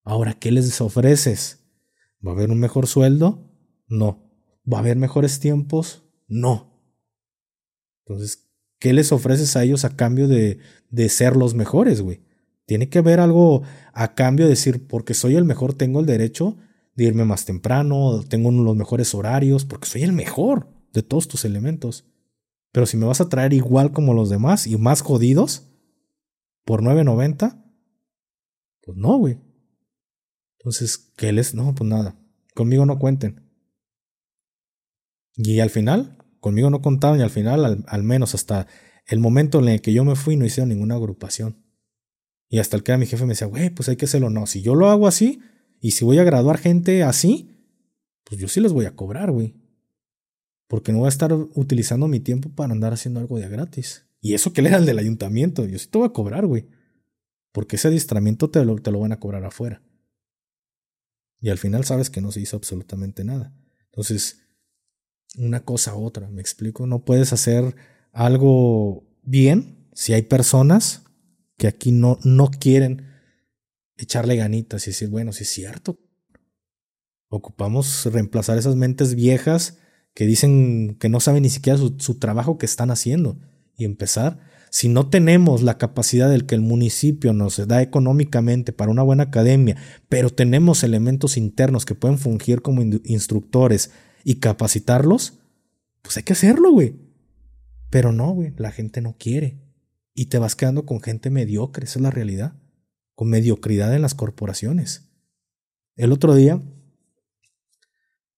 Ahora, ¿qué les ofreces? ¿Va a haber un mejor sueldo? No. ¿Va a haber mejores tiempos? No. Entonces, ¿qué les ofreces a ellos a cambio de, de ser los mejores, güey? Tiene que haber algo a cambio de decir, porque soy el mejor, tengo el derecho de irme más temprano, tengo los mejores horarios, porque soy el mejor de todos tus elementos. Pero si me vas a traer igual como los demás y más jodidos, por 9.90, pues no, güey. Entonces, ¿qué les? No, pues nada. Conmigo no cuenten. Y al final, conmigo no contaban y al final, al, al, menos hasta el momento en el que yo me fui, no hicieron ninguna agrupación. Y hasta el que era mi jefe me decía, güey, pues hay que hacerlo. No, si yo lo hago así, y si voy a graduar gente así, pues yo sí les voy a cobrar, güey. Porque no voy a estar utilizando mi tiempo para andar haciendo algo de gratis. Y eso que le da al del ayuntamiento, yo sí te voy a cobrar, güey. Porque ese adiestramiento te lo, te lo van a cobrar afuera. Y al final sabes que no se hizo absolutamente nada. Entonces, una cosa u otra, me explico. No puedes hacer algo bien si hay personas que aquí no, no quieren echarle ganitas y decir, bueno, sí es cierto. Ocupamos reemplazar esas mentes viejas que dicen que no saben ni siquiera su, su, trabajo que están haciendo y empezar. Si no tenemos la capacidad del que el municipio nos da económicamente para una buena academia, pero tenemos elementos internos que pueden fungir como instructores y capacitarlos, pues hay que hacerlo, güey. Pero no, güey, la gente no quiere. Y te vas quedando con gente mediocre, esa es la realidad con mediocridad en las corporaciones. El otro día,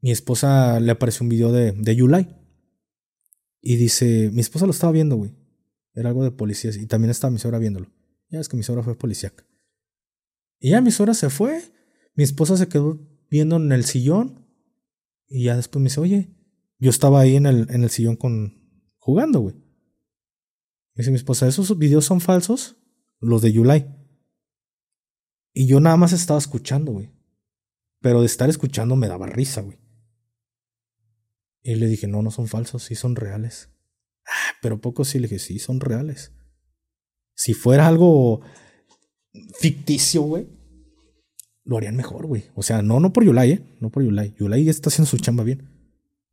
mi esposa le apareció un video de, de Yulai. Y dice, mi esposa lo estaba viendo, güey. Era algo de policías. Y también estaba mi suegra viéndolo. Ya es que mi suegra fue policíaca. Y ya mi suegra se fue. Mi esposa se quedó viendo en el sillón. Y ya después me dice, oye, yo estaba ahí en el, en el sillón con, jugando, güey. Dice mi esposa, ¿esos videos son falsos? Los de Yulai. Y yo nada más estaba escuchando, güey. Pero de estar escuchando me daba risa, güey. Y le dije, no, no son falsos, sí son reales. Pero poco sí le dije, sí, son reales. Si fuera algo ficticio, güey, lo harían mejor, güey. O sea, no, no por Yulai, ¿eh? No por Yulai. Yulai está haciendo su chamba bien.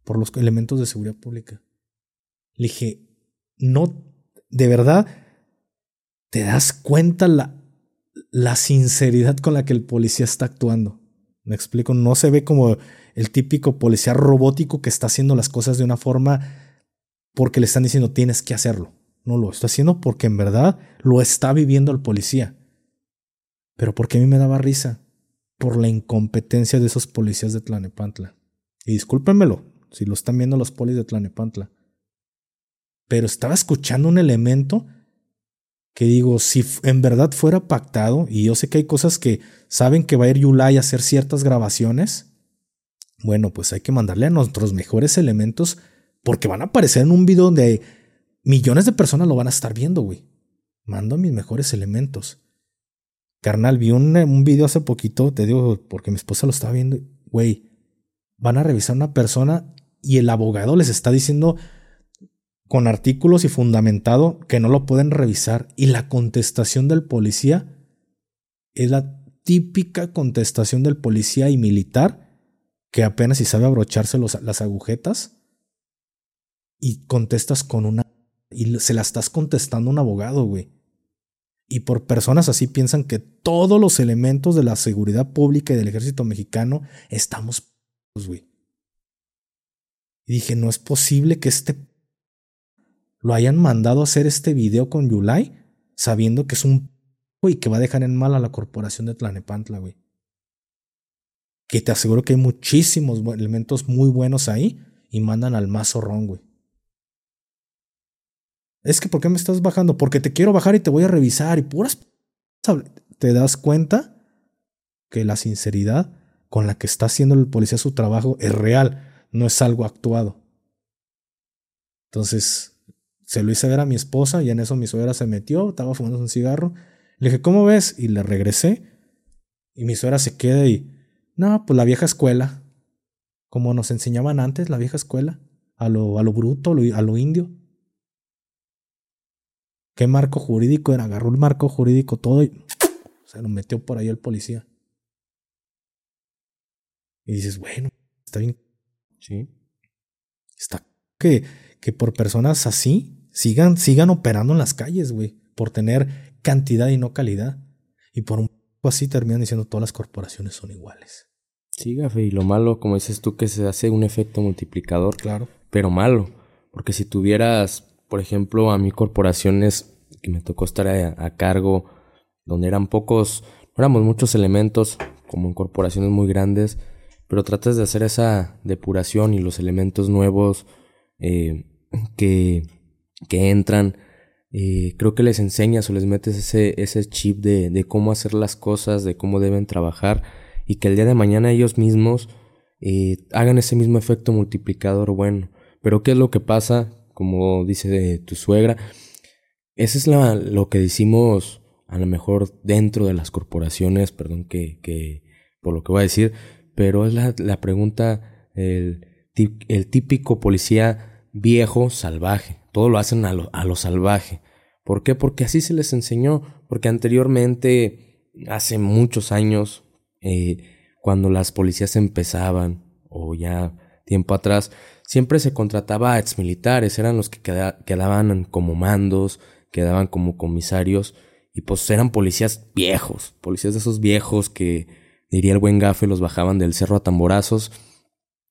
Por los elementos de seguridad pública. Le dije, no, de verdad, te das cuenta la la sinceridad con la que el policía está actuando. Me explico, no se ve como el típico policía robótico que está haciendo las cosas de una forma porque le están diciendo tienes que hacerlo. No lo está haciendo porque en verdad lo está viviendo el policía. Pero porque a mí me daba risa por la incompetencia de esos policías de Tlanepantla. Y discúlpenmelo si lo están viendo los polis de Tlanepantla. Pero estaba escuchando un elemento que digo, si en verdad fuera pactado, y yo sé que hay cosas que saben que va a ir Yulai a hacer ciertas grabaciones, bueno, pues hay que mandarle a nuestros mejores elementos porque van a aparecer en un video donde millones de personas lo van a estar viendo, güey. Mando mis mejores elementos. Carnal, vi un, un video hace poquito, te digo, porque mi esposa lo estaba viendo, güey, van a revisar una persona y el abogado les está diciendo con artículos y fundamentado que no lo pueden revisar y la contestación del policía es la típica contestación del policía y militar que apenas si sabe abrocharse las agujetas y contestas con una y se la estás contestando a un abogado, güey. Y por personas así piensan que todos los elementos de la seguridad pública y del ejército mexicano estamos, güey. Y dije, no es posible que este lo hayan mandado a hacer este video con Yulai, sabiendo que es un y que va a dejar en mal a la corporación de Tlanepantla, güey. Que te aseguro que hay muchísimos elementos muy buenos ahí y mandan al más zorrón, güey. Es que, ¿por qué me estás bajando? Porque te quiero bajar y te voy a revisar y puras... Te das cuenta que la sinceridad con la que está haciendo el policía su trabajo es real, no es algo actuado. Entonces, se lo hice ver a mi esposa y en eso mi suegra se metió, estaba fumando un cigarro. Le dije, ¿cómo ves? Y le regresé. Y mi suegra se queda y, no, pues la vieja escuela. Como nos enseñaban antes, la vieja escuela. A lo, a lo bruto, a lo, indio. ¿Qué marco jurídico era? Agarró el marco jurídico todo y se lo metió por ahí el policía. Y dices, bueno, está bien. Sí. Está que, que por personas así sigan, sigan operando en las calles, güey, por tener cantidad y no calidad. Y por un poco así terminan diciendo todas las corporaciones son iguales. Sí, Gafe, y lo malo, como dices tú, que se hace un efecto multiplicador. Claro. Pero malo, porque si tuvieras, por ejemplo, a mí corporaciones que me tocó estar a, cargo, donde eran pocos, no éramos muchos elementos, como en corporaciones muy grandes, pero tratas de hacer esa depuración y los elementos nuevos eh, que que entran, eh, creo que les enseñas o les metes ese, ese chip de, de, cómo hacer las cosas, de cómo deben trabajar y que el día de mañana ellos mismos eh, hagan ese mismo efecto multiplicador bueno. Pero ¿qué es lo que pasa? Como dice de tu suegra, eso es lo que decimos a lo mejor dentro de las corporaciones, perdón que, por lo que voy a decir, pero es la, pregunta, el, típico policía viejo salvaje, todo lo hacen a lo, a lo salvaje. ¿Por qué? Porque así se les enseñó, porque anteriormente, hace muchos años, eh, cuando las policías empezaban, o ya tiempo atrás, siempre se contrataba a exmilitares, eran los que quedaban como mandos, quedaban como comisarios, y pues eran policías viejos, policías de esos viejos que, diría el buen gafe, los bajaban del cerro a tamborazos.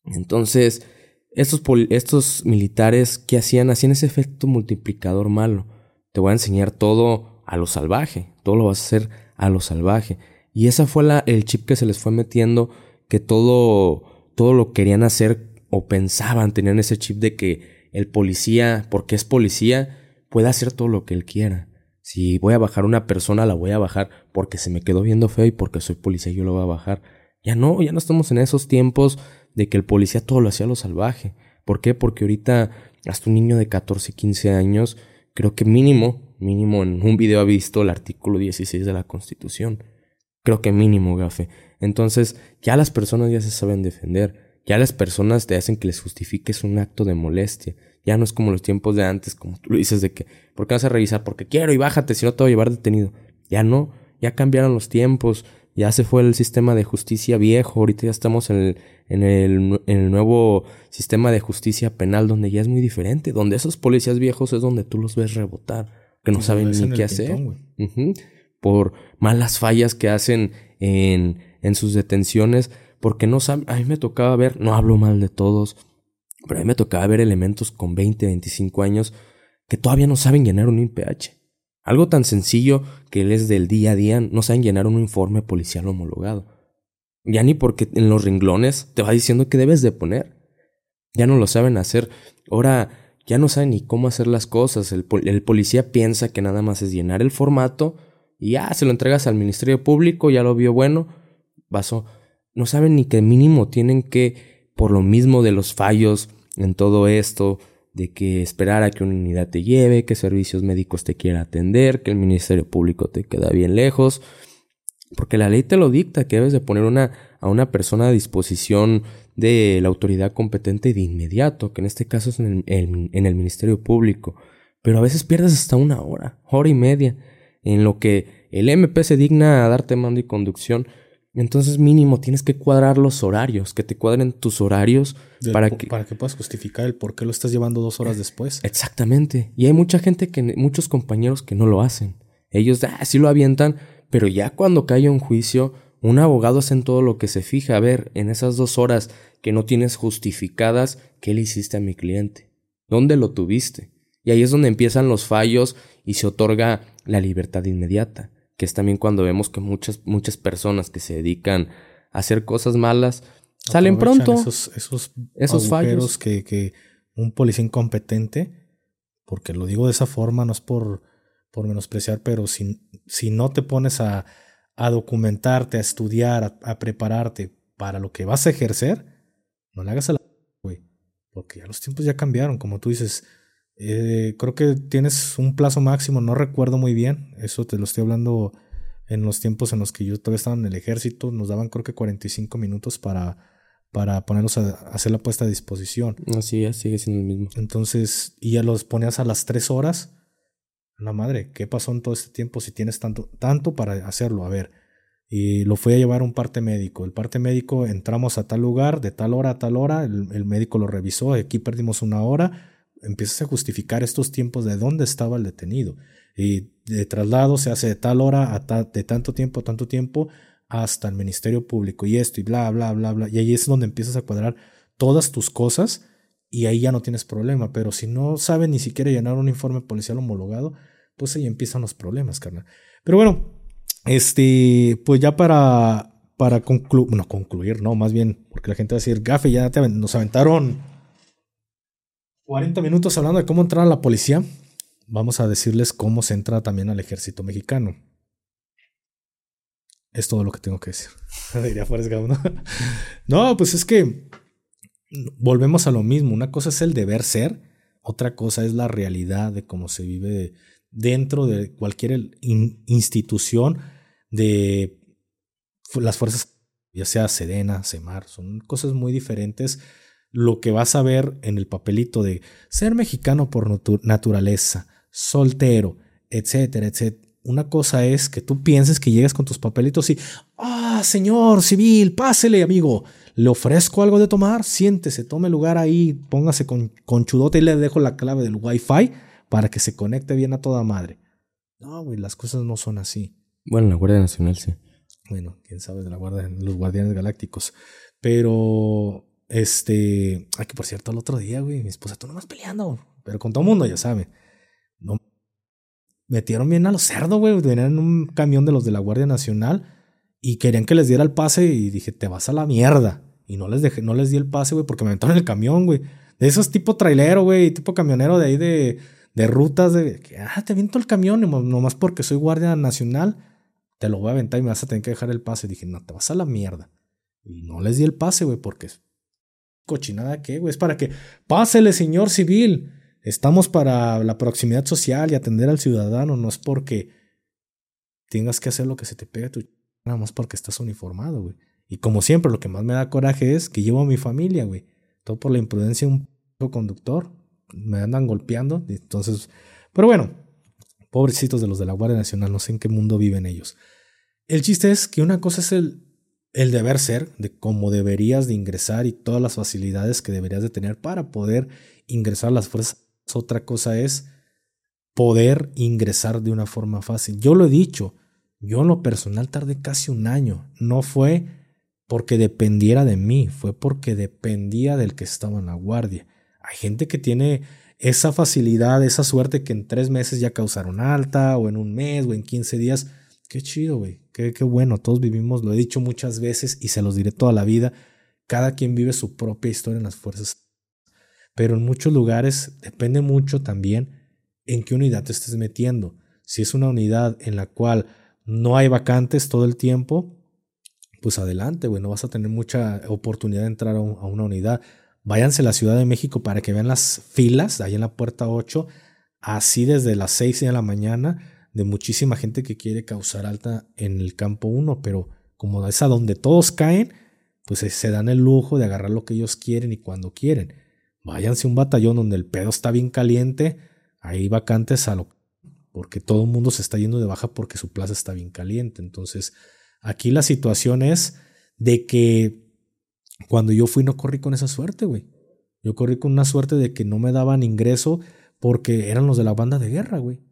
Entonces, estos, estos militares, ¿qué hacían? Hacían ese efecto multiplicador malo. Te voy a enseñar todo a lo salvaje, todo lo vas a hacer a lo salvaje. Y esa fue la, el chip que se les fue metiendo, que todo, todo lo querían hacer o pensaban, tenían ese chip de que el policía, porque es policía, puede hacer todo lo que él quiera. Si voy a bajar una persona, la voy a bajar porque se me quedó viendo feo y porque soy policía, yo lo voy a bajar. Ya no, ya no estamos en esos tiempos de que el policía todo lo hacía lo salvaje. ¿Por qué? Porque ahorita hasta un niño de 14, 15 años, creo que mínimo, mínimo en un video ha visto el artículo 16 de la Constitución. Creo que mínimo, gafe. Entonces, ya las personas ya se saben defender. Ya las personas te hacen que les justifiques un acto de molestia. Ya no es como los tiempos de antes, como tú lo dices, de que, ¿por qué vas a revisar? Porque quiero y bájate, si no te voy a llevar detenido. Ya no, ya cambiaron los tiempos, ya se fue el sistema de justicia viejo, ahorita ya estamos en el, en el, en el nuevo sistema de justicia penal donde ya es muy diferente, donde esos policías viejos es donde tú los ves rebotar, que no saben ni qué hacer, por malas fallas que hacen en, en sus detenciones, porque no saben, a mí me tocaba ver, no hablo mal de todos, pero a mí me tocaba ver elementos con 20, 25 años que todavía no saben llenar un IPH. Algo tan sencillo que les del día a día no saben llenar un informe policial homologado. Ya ni porque en los renglones te va diciendo que debes de poner. Ya no lo saben hacer. Ahora ya no saben ni cómo hacer las cosas. El, el policía piensa que nada más es llenar el formato y ya se lo entregas al Ministerio Público, ya lo vio bueno, pasó. No saben ni que mínimo tienen que, por lo mismo de los fallos en todo esto, de que esperar a que una unidad te lleve, que servicios médicos te quiera atender, que el Ministerio Público te queda bien lejos, porque la ley te lo dicta, que debes de poner una, a una persona a disposición de la autoridad competente de inmediato, que en este caso es en el, en el Ministerio Público, pero a veces pierdes hasta una hora, hora y media, en lo que el MP se digna a darte mando y conducción, entonces mínimo tienes que cuadrar los horarios, que te cuadren tus horarios para que... Para que puedas justificar el por qué lo estás llevando dos horas después. Exactamente. Y hay mucha gente que, muchos compañeros que no lo hacen. Ellos ah, sí lo avientan, pero ya cuando cae un juicio, un abogado hace en todo lo que se fija. A ver, en esas dos horas que no tienes justificadas, ¿qué le hiciste a mi cliente? ¿Dónde lo tuviste? Y ahí es donde empiezan los fallos y se otorga la libertad inmediata que es también cuando vemos que muchas, muchas personas que se dedican a hacer cosas malas salen pronto. Esos, esos, esos fallos que, que un policía incompetente, porque lo digo de esa forma, no es por, por menospreciar, pero si, si no te pones a, a documentarte, a estudiar, a, prepararte para lo que vas a ejercer, no le hagas a la. Porque ya los tiempos ya cambiaron, como tú dices eh, creo que tienes un plazo máximo, no recuerdo muy bien, eso te lo estoy hablando en los tiempos en los que yo todavía estaba en el ejército, nos daban creo que 45 minutos para, para ponernos a, hacer la puesta a disposición. Así ya sigue siendo el mismo. Entonces, y ya los ponías a las 3 horas. La madre, ¿qué pasó en todo este tiempo si tienes tanto, tanto para hacerlo? A ver, y lo fui a llevar a un parte médico. El parte médico entramos a tal lugar, de tal hora a tal hora, el, el médico lo revisó, aquí perdimos una hora empiezas a justificar estos tiempos de dónde estaba el detenido. Y de traslado se hace de tal hora, a de tanto tiempo tanto tiempo, hasta el Ministerio Público y esto y bla, bla, bla, bla. Y ahí es donde empiezas a cuadrar todas tus cosas y ahí ya no tienes problema. Pero si no sabes ni siquiera llenar un informe policial homologado, pues ahí empiezan los problemas, carnal. Pero bueno, este, pues ya para, para concluir, bueno, concluir, no, más bien, porque la gente va a decir, gafe, ya te, nos aventaron 40 minutos hablando de cómo entrar a la policía. Vamos a decirles cómo se entra también al ejército mexicano. Es todo lo que tengo que decir. *laughs* *laughs* ¿no? pues es que volvemos a lo mismo. Una cosa es el deber ser, otra cosa es la realidad de cómo se vive dentro de cualquier institución de las fuerzas, ya sea Sedena, Semar, son cosas muy diferentes lo que vas a ver en el papelito de ser mexicano por naturaleza, soltero, etcétera, etcétera. Una cosa es que tú pienses que llegas con tus papelitos y, ah, señor civil, pásele, amigo, le ofrezco algo de tomar, siéntese, tome lugar ahí, póngase con, con chudote y le dejo la clave del wifi para que se conecte bien a toda madre. No, güey, las cosas no son así. Bueno, la Guardia Nacional sí. Bueno, quién sabe de la Guardia, los Guardianes Galácticos. Pero este, ay, que por cierto, el otro día, güey, mi esposa, tú nomás peleando, pero con todo el mundo, ya sabe. No, metieron bien a los cerdos, güey, venían en un camión de los de la Guardia Nacional y querían que les diera el pase y dije, te vas a la mierda. Y no les dejé, no les di el pase, güey, porque me en el camión, güey. De esos tipo trailero, güey, tipo camionero de ahí de, de rutas, de que, ah, te aviento el camión, nomás porque soy Guardia Nacional, te lo voy a aventar y me vas a tener que dejar el pase. dije, no, te vas a la mierda. Y no les di el pase, güey, porque cochinada que, güey. Es para que, pásele, señor civil. Estamos para la proximidad social y atender al ciudadano. No es porque tengas que hacer lo que se te pega tu nada más porque estás uniformado, güey. Y como siempre, lo que más me da coraje es que llevo a mi familia, güey. Todo por la imprudencia de un conductor. Me andan golpeando. Entonces, pero bueno, pobrecitos de los de la Guardia Nacional, no sé en qué mundo viven ellos. El chiste es que una cosa es el el deber ser de cómo deberías de ingresar y todas las facilidades que deberías de tener para poder ingresar a las fuerzas. Otra cosa es poder ingresar de una forma fácil. Yo lo he dicho, yo en lo personal tardé casi un año. No fue porque dependiera de mí, fue porque dependía del que estaba en la guardia. Hay gente que tiene esa facilidad, esa suerte que en tres meses ya causaron alta, o en un mes, o en 15 días. Qué chido, güey. Qué, qué bueno. Todos vivimos, lo he dicho muchas veces y se los diré toda la vida. Cada quien vive su propia historia en las fuerzas. Pero en muchos lugares depende mucho también en qué unidad te estés metiendo. Si es una unidad en la cual no hay vacantes todo el tiempo, pues adelante, güey, no vas a tener mucha oportunidad de entrar a, una unidad. Váyanse a la Ciudad de México para que vean las filas ahí en la puerta 8, así desde las 6 de la mañana, de muchísima gente que quiere causar alta en el campo 1, pero como es a donde todos caen, pues se dan el lujo de agarrar lo que ellos quieren y cuando quieren. Váyanse a un batallón donde el pedo está bien caliente, hay vacantes a lo porque todo el mundo se está yendo de baja porque su plaza está bien caliente. Entonces, aquí la situación es de que cuando yo fui no corrí con esa suerte, güey. Yo corrí con una suerte de que no me daban ingreso porque eran los de la banda de guerra, güey.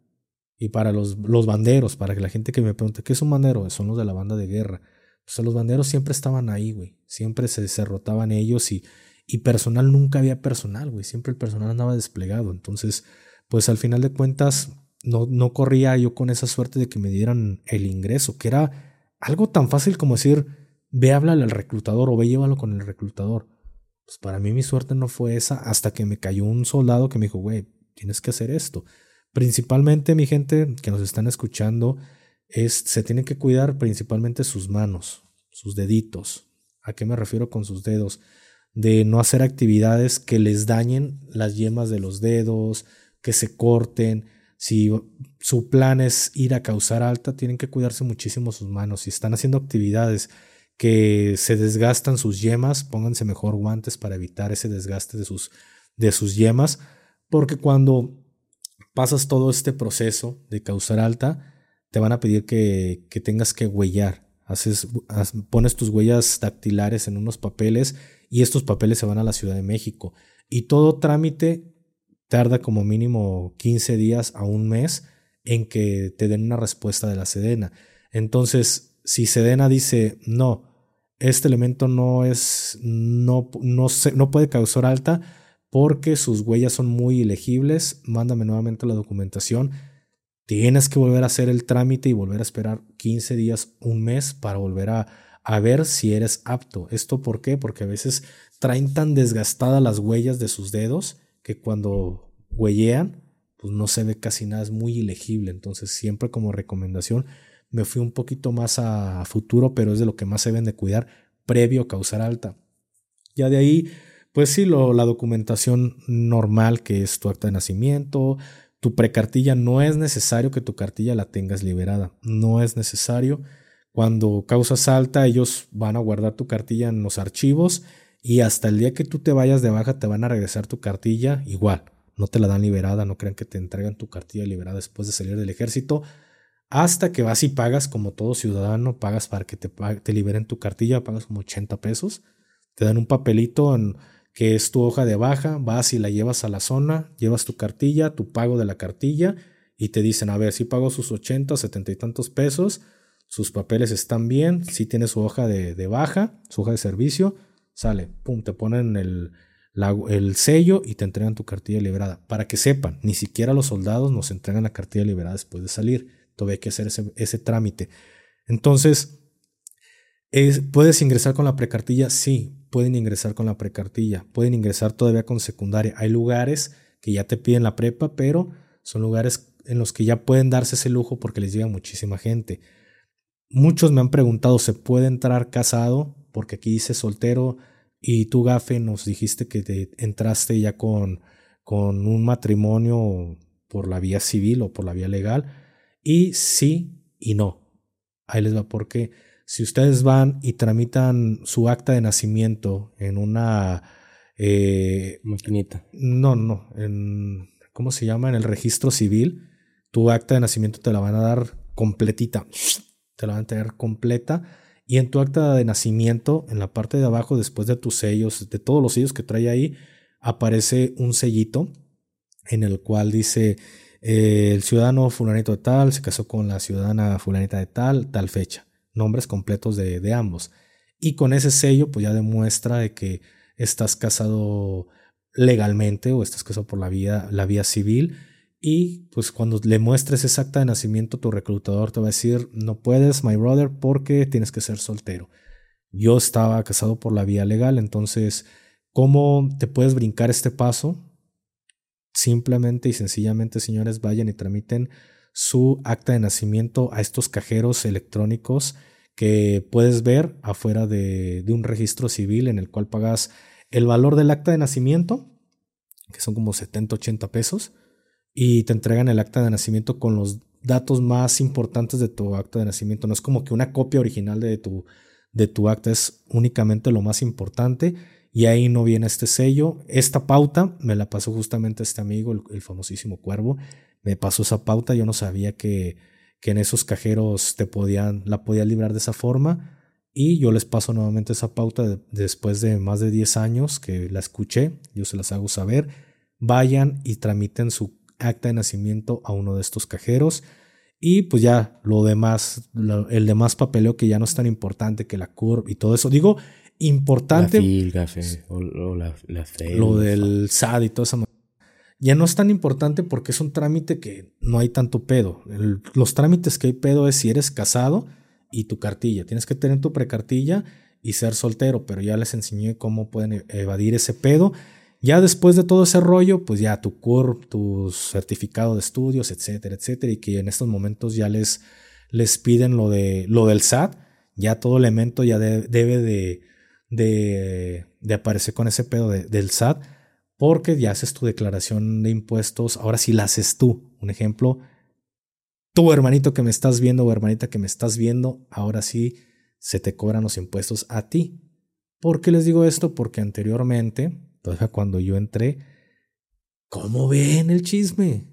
Y para los, los banderos, para que la gente que me pregunte, ¿qué es un bandero? Son los de la banda de guerra. Pues los banderos siempre estaban ahí, güey. Siempre se, se rotaban ellos y, y personal nunca había personal, güey. Siempre el personal andaba desplegado. Entonces, pues al final de cuentas, no, no corría yo con esa suerte de que me dieran el ingreso, que era algo tan fácil como decir, ve, háblale al reclutador o ve, llévalo con el reclutador. Pues para mí mi suerte no fue esa hasta que me cayó un soldado que me dijo, güey, tienes que hacer esto. Principalmente, mi gente que nos están escuchando, es, se tienen que cuidar principalmente sus manos, sus deditos. ¿A qué me refiero con sus dedos? De no hacer actividades que les dañen las yemas de los dedos, que se corten, si su plan es ir a causar alta, tienen que cuidarse muchísimo sus manos. Si están haciendo actividades que se desgastan sus yemas, pónganse mejor guantes para evitar ese desgaste de sus, de sus yemas, porque cuando pasas todo este proceso de causar alta, te van a pedir que, tengas que huellar. Haces, pones tus huellas dactilares en unos papeles y estos papeles se van a la Ciudad de México. Y todo trámite tarda como mínimo 15 días a un mes en que te den una respuesta de la Sedena. Entonces, si Sedena dice, no, este elemento no es, no, no, no puede causar alta porque sus huellas son muy ilegibles, mándame nuevamente la documentación. Tienes que volver a hacer el trámite y volver a esperar 15 días, un mes para volver a, ver si eres apto. ¿Esto por qué? Porque a veces traen tan desgastadas las huellas de sus dedos que cuando huellean, pues no se ve casi nada, es muy ilegible. Entonces, siempre como recomendación, me fui un poquito más a futuro, pero es de lo que más se deben de cuidar previo a causar alta. Ya de ahí, pues sí, lo, la documentación normal, que es tu acta de nacimiento, tu precartilla, no es necesario que tu cartilla la tengas liberada, no es necesario. Cuando causas alta, ellos van a guardar tu cartilla en los archivos y hasta el día que tú te vayas de baja te van a regresar tu cartilla igual. No te la dan liberada, no crean que te entregan tu cartilla liberada después de salir del ejército. Hasta que vas y pagas como todo ciudadano, pagas para que te, te liberen tu cartilla, pagas como 80 pesos. Te dan un papelito que es tu hoja de baja, vas y la llevas a la zona, llevas tu cartilla, tu pago de la cartilla y te dicen, a ver, si pago sus 80, 70 y tantos pesos, sus papeles están bien, si tiene su hoja de, de baja, su hoja de servicio, sale, pum, te ponen el, el sello y te entregan tu cartilla liberada. Para que sepan, ni siquiera los soldados nos entregan la cartilla liberada después de salir. Todavía hay que hacer ese, trámite. Entonces, ¿puedes ingresar con la precartilla? Sí, pueden ingresar con la precartilla. Pueden ingresar todavía con secundaria. Hay lugares que ya te piden la prepa, pero son lugares en los que ya pueden darse ese lujo porque les llega muchísima gente. Muchos me han preguntado, ¿se puede entrar casado? porque aquí dice soltero y tú, Gafe, nos dijiste que te entraste ya con, con un matrimonio por la vía civil o por la vía legal. Y sí y no. Ahí les va porque si ustedes van y tramitan su acta de nacimiento en una... Eh, Maquinita. No, no. En, ¿Cómo se llama? En el registro civil. Tu acta de nacimiento te la van a dar completita. Te la van a tener completa y en tu acta de nacimiento, en la parte de abajo, después de tus sellos, de todos los sellos que trae ahí, aparece un sellito en el cual dice eh, el ciudadano fulanito de tal se casó con la ciudadana fulanita de tal, tal fecha, nombres completos de, de ambos. y con ese sello pues ya demuestra de que estás casado legalmente o estás casado por la vía, la vía civil y pues cuando le muestres esa acta de nacimiento tu reclutador te va a decir no puedes my brother porque tienes que ser soltero. Yo estaba casado por la vía legal, entonces ¿cómo te puedes brincar este paso? Simplemente y sencillamente, señores, vayan y tramiten su acta de nacimiento a estos cajeros electrónicos que puedes ver afuera de, un registro civil en el cual pagas el valor del acta de nacimiento, que son como 70, 80 pesos, y te entregan el acta de nacimiento con los datos más importantes de tu acta de nacimiento. No es como que una copia original de tu, de tu acta, es únicamente lo más importante y ahí no viene este sello. Esta pauta me la pasó justamente este amigo, el, famosísimo Cuervo. Me pasó esa pauta, yo no sabía que, que en esos cajeros te podían, la podía librar de esa forma. Y yo les paso nuevamente esa pauta después de más de 10 años que la escuché, yo se las hago saber. Vayan y tramiten su acta de nacimiento a uno de estos cajeros. Y pues ya lo demás, el demás papeleo que ya no es tan importante que la curva y todo eso. Digo, importante. Lo del SAD y todo eso. Ya no es tan importante porque es un trámite que no hay tanto pedo. los trámites que hay pedo es si eres casado y tu cartilla. Tienes que tener tu precartilla y ser soltero, pero ya les enseñé cómo pueden e, evadir ese pedo. Ya después de todo ese rollo, pues ya tu CURP, tu certificado de estudios, etcétera, etcétera, y que en estos momentos ya les, les piden lo, de, lo del SAT, ya todo elemento ya debe de, de, aparecer con ese pedo del SAT, porque ya haces tu declaración de impuestos, ahora sí la haces tú. Un ejemplo, tú hermanito que me estás viendo o hermanita que me estás viendo, ahora sí se te cobran los impuestos a ti. ¿Por qué les digo esto? Porque anteriormente, cuando yo entré, ¿cómo ven el chisme?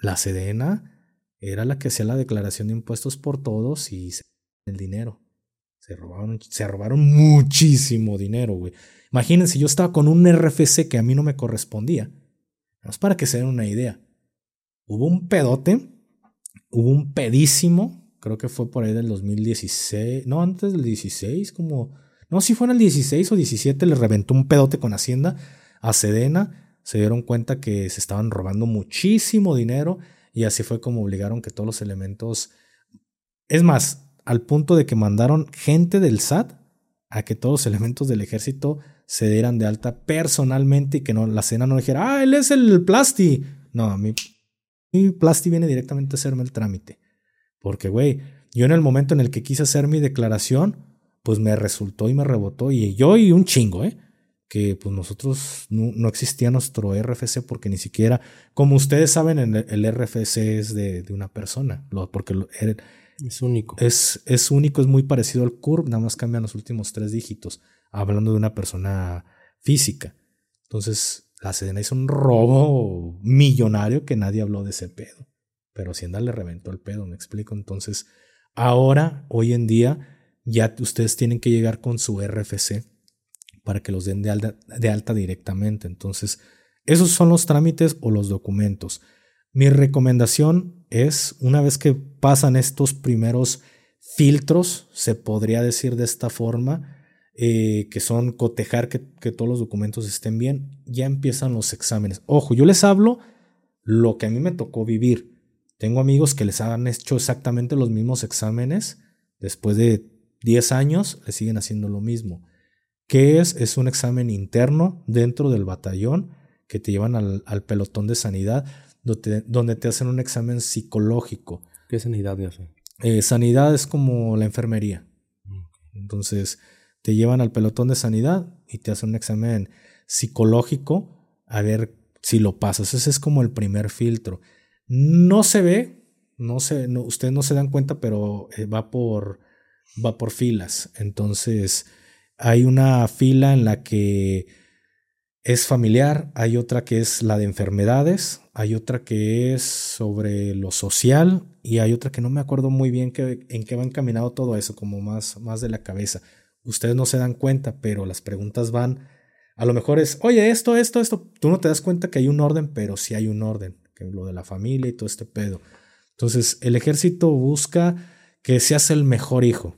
La Sedena era la que hacía la declaración de impuestos por todos y el dinero. Se robaron, se robaron muchísimo dinero, güey. Imagínense, yo estaba con un RFC que a mí no me correspondía. es para que se den una idea. Hubo un pedote, hubo un pedísimo, creo que fue por ahí del 2016, no, antes del 16, como... No, si fue en el 16 o 17, le reventó un pedote con Hacienda a Sedena. Se dieron cuenta que se estaban robando muchísimo dinero y así fue como obligaron que todos los elementos... Es más, al punto de que mandaron gente del SAT a que todos los elementos del ejército se dieran de alta personalmente y que no, la cena no dijera, ah, él es el Plasti. No, mí, mi Plasti viene directamente a hacerme el trámite. Porque, güey, yo en el momento en el que quise hacer mi declaración, pues me resultó y me rebotó. Y yo y un chingo, ¿eh? Que pues nosotros no, existía nuestro RFC porque ni siquiera, como ustedes saben, el, RFC es de, una persona. Porque es único. Es, es único, es muy parecido al CURB, nada más cambian los últimos tres dígitos, hablando de una persona física. Entonces, la Sedena hizo un robo millonario que nadie habló de ese pedo. Pero Hacienda le reventó el pedo, me explico. Entonces, ahora, hoy en día, ya ustedes tienen que llegar con su RFC para que los den de alta, de alta directamente. Entonces, esos son los trámites o los documentos. Mi recomendación es, una vez que pasan estos primeros filtros, se podría decir de esta forma, eh, que son cotejar que, todos los documentos estén bien, ya empiezan los exámenes. Ojo, yo les hablo lo que a mí me tocó vivir. Tengo amigos que les han hecho exactamente los mismos exámenes. Después de 10 años, le siguen haciendo lo mismo. ¿Qué es? Es un examen interno dentro del batallón que te llevan al pelotón de sanidad donde, te hacen un examen psicológico. ¿Qué sanidad de hace? Eh, sanidad es como la enfermería. Entonces, te llevan al pelotón de sanidad y te hacen un examen psicológico a ver si lo pasas. Ese es como el primer filtro. No se ve, no se, no, ustedes no se dan cuenta, pero eh, va, por, va por filas. Entonces, hay una fila en la que es familiar, hay otra que es la de enfermedades, hay otra que es sobre lo social y hay otra que no me acuerdo muy bien en qué va encaminado todo eso, como más, más de la cabeza. Ustedes no se dan cuenta, pero las preguntas van, a lo mejor es, oye, esto, esto, esto, tú no te das cuenta que hay un orden, pero sí hay un orden, que lo de la familia y todo este pedo. Entonces, el ejército busca que seas el mejor hijo,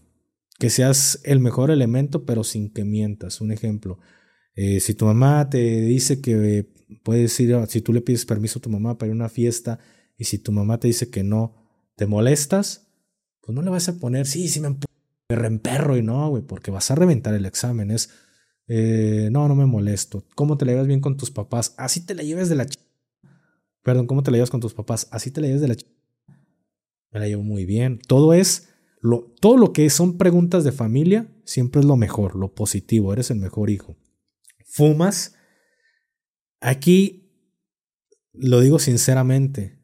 que seas el mejor elemento, pero sin que mientas. Un ejemplo, eh, si tu mamá te dice que puedes ir, si tú le pides permiso a tu mamá para ir a una fiesta y si tu mamá te dice que no, te molestas, pues no le vas a poner, sí, sí me, me reemperro y no, güey, porque vas a reventar el examen. Es, eh, no, no me molesto. ¿Cómo te la llevas bien con tus papás? Así te la lleves de la ch... Perdón, ¿cómo te la llevas con tus papás? Así te la lleves de la ch... Me la llevo muy bien. Todo es, lo, todo lo que son preguntas de familia, siempre es lo mejor, lo positivo. Eres el mejor hijo. ¿Fumas? Aquí lo digo sinceramente.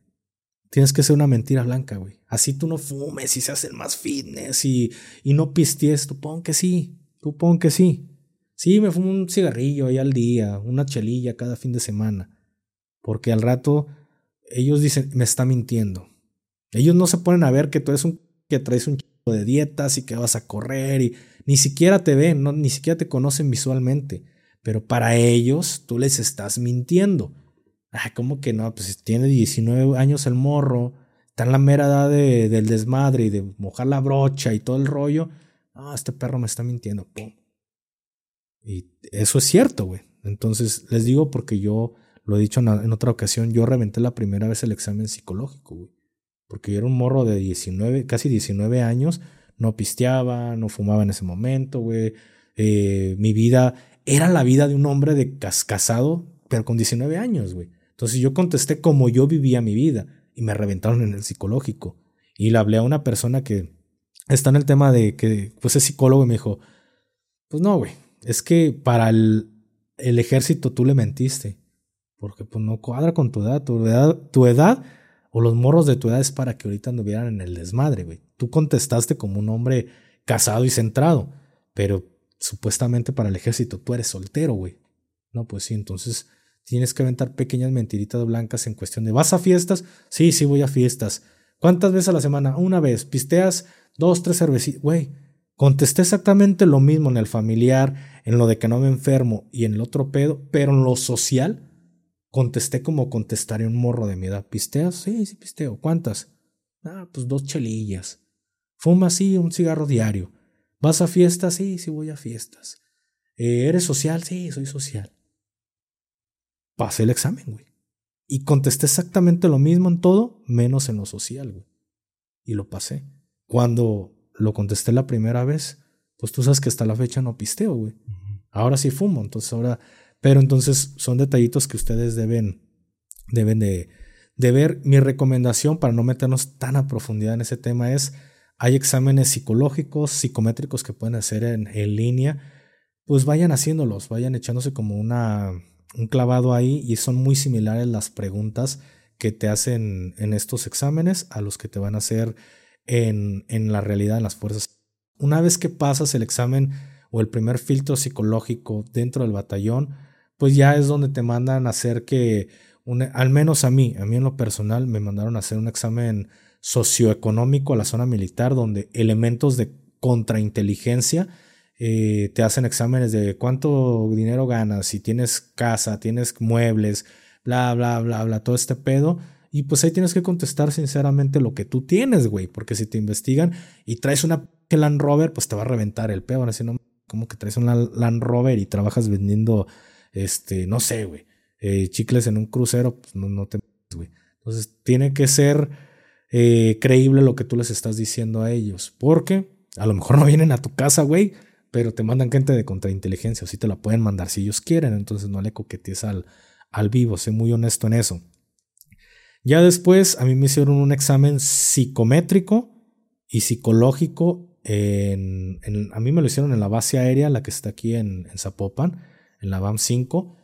Tienes que ser una mentira blanca, güey. Así tú no fumes y se hace el más fitness y, y no pisties. Tú pon que sí. Tú pon que sí. Sí, me fumo un cigarrillo ahí al día, una chelilla cada fin de semana. Porque al rato ellos dicen, me está mintiendo. Ellos no se ponen a ver que tú eres un que traes un chico de dietas y que vas a correr y ni siquiera te ven, no, ni siquiera te conocen visualmente. Pero para ellos tú les estás mintiendo. Ah, ¿cómo que no? Pues tiene 19 años el morro, está en la mera edad de, del desmadre y de mojar la brocha y todo el rollo. Ah, este perro me está mintiendo. Y eso es cierto, güey. Entonces, les digo porque yo lo he dicho en, en, otra ocasión, yo reventé la primera vez el examen psicológico, güey. Porque yo era un morro de 19, casi 19 años, no pisteaba, no fumaba en ese momento, güey. Eh, mi vida era la vida de un hombre de casado, pero con 19 años, güey. Entonces yo contesté como yo vivía mi vida y me reventaron en el psicológico. Y le hablé a una persona que está en el tema de que pues es psicólogo y me dijo, pues no, güey, es que para el, ejército tú le mentiste. Porque pues no cuadra con tu edad. Tu edad, tu edad o los morros de tu edad es para que ahorita anduvieran en el desmadre, güey. Tú contestaste como un hombre casado y centrado, pero supuestamente para el ejército tú eres soltero, güey. No, pues sí, entonces tienes que aventar pequeñas mentiritas blancas en cuestión de ¿vas a fiestas? Sí, sí voy a fiestas. ¿Cuántas veces a la semana? Una vez. ¿Pisteas? Dos, tres cervecitas. Güey, contesté exactamente lo mismo en el familiar, en lo de que no me enfermo y en el otro pedo, pero en lo social contesté como contestaría un morro de mi edad. ¿Pisteas? Sí, sí pisteo. ¿Cuántas? Ah, pues dos chelillas. ¿Fumas? Sí, un cigarro diario. ¿Vas a fiestas? Sí, sí voy a fiestas. Eh, ¿Eres social? Sí, soy social. Pasé el examen, güey. Y contesté exactamente lo mismo en todo, menos en lo social, güey. Y lo pasé. Cuando lo contesté la primera vez, pues tú sabes que hasta la fecha no pisteo, güey. Ahora sí fumo, entonces ahora... Pero entonces son detallitos que ustedes deben, deben de, de ver. Mi recomendación para no meternos tan a profundidad en ese tema es hay exámenes psicológicos, psicométricos que pueden hacer en, en línea, pues vayan haciéndolos, vayan echándose como una, un clavado ahí y son muy similares las preguntas que te hacen en estos exámenes a los que te van a hacer en, en la realidad, en las fuerzas. Una vez que pasas el examen o el primer filtro psicológico dentro del batallón, pues ya es donde te mandan a hacer que, al menos a mí, a mí en lo personal, me mandaron a hacer un examen socioeconómico a la zona militar, donde elementos de contrainteligencia eh, te hacen exámenes de cuánto dinero ganas, si tienes casa, tienes muebles, bla, bla, bla, bla, todo este pedo. Y pues ahí tienes que contestar sinceramente lo que tú tienes, güey, porque si te investigan y traes una Land Rover, pues te va a reventar el pedo. Así no, como que traes una Land Rover y trabajas vendiendo, este, no sé, güey, eh, chicles en un crucero, pues no, no te, güey. Entonces tiene que ser eh, creíble lo que tú les estás diciendo a ellos. Porque a lo mejor no vienen a tu casa, güey, pero te mandan gente de contrainteligencia o si te la pueden mandar si ellos quieren. Entonces no le coquetees al, al vivo, sé muy honesto en eso. Ya después a mí me hicieron un examen psicométrico y psicológico. A mí me lo hicieron en la base aérea, la que está aquí en, en Zapopan, en la BAM 5.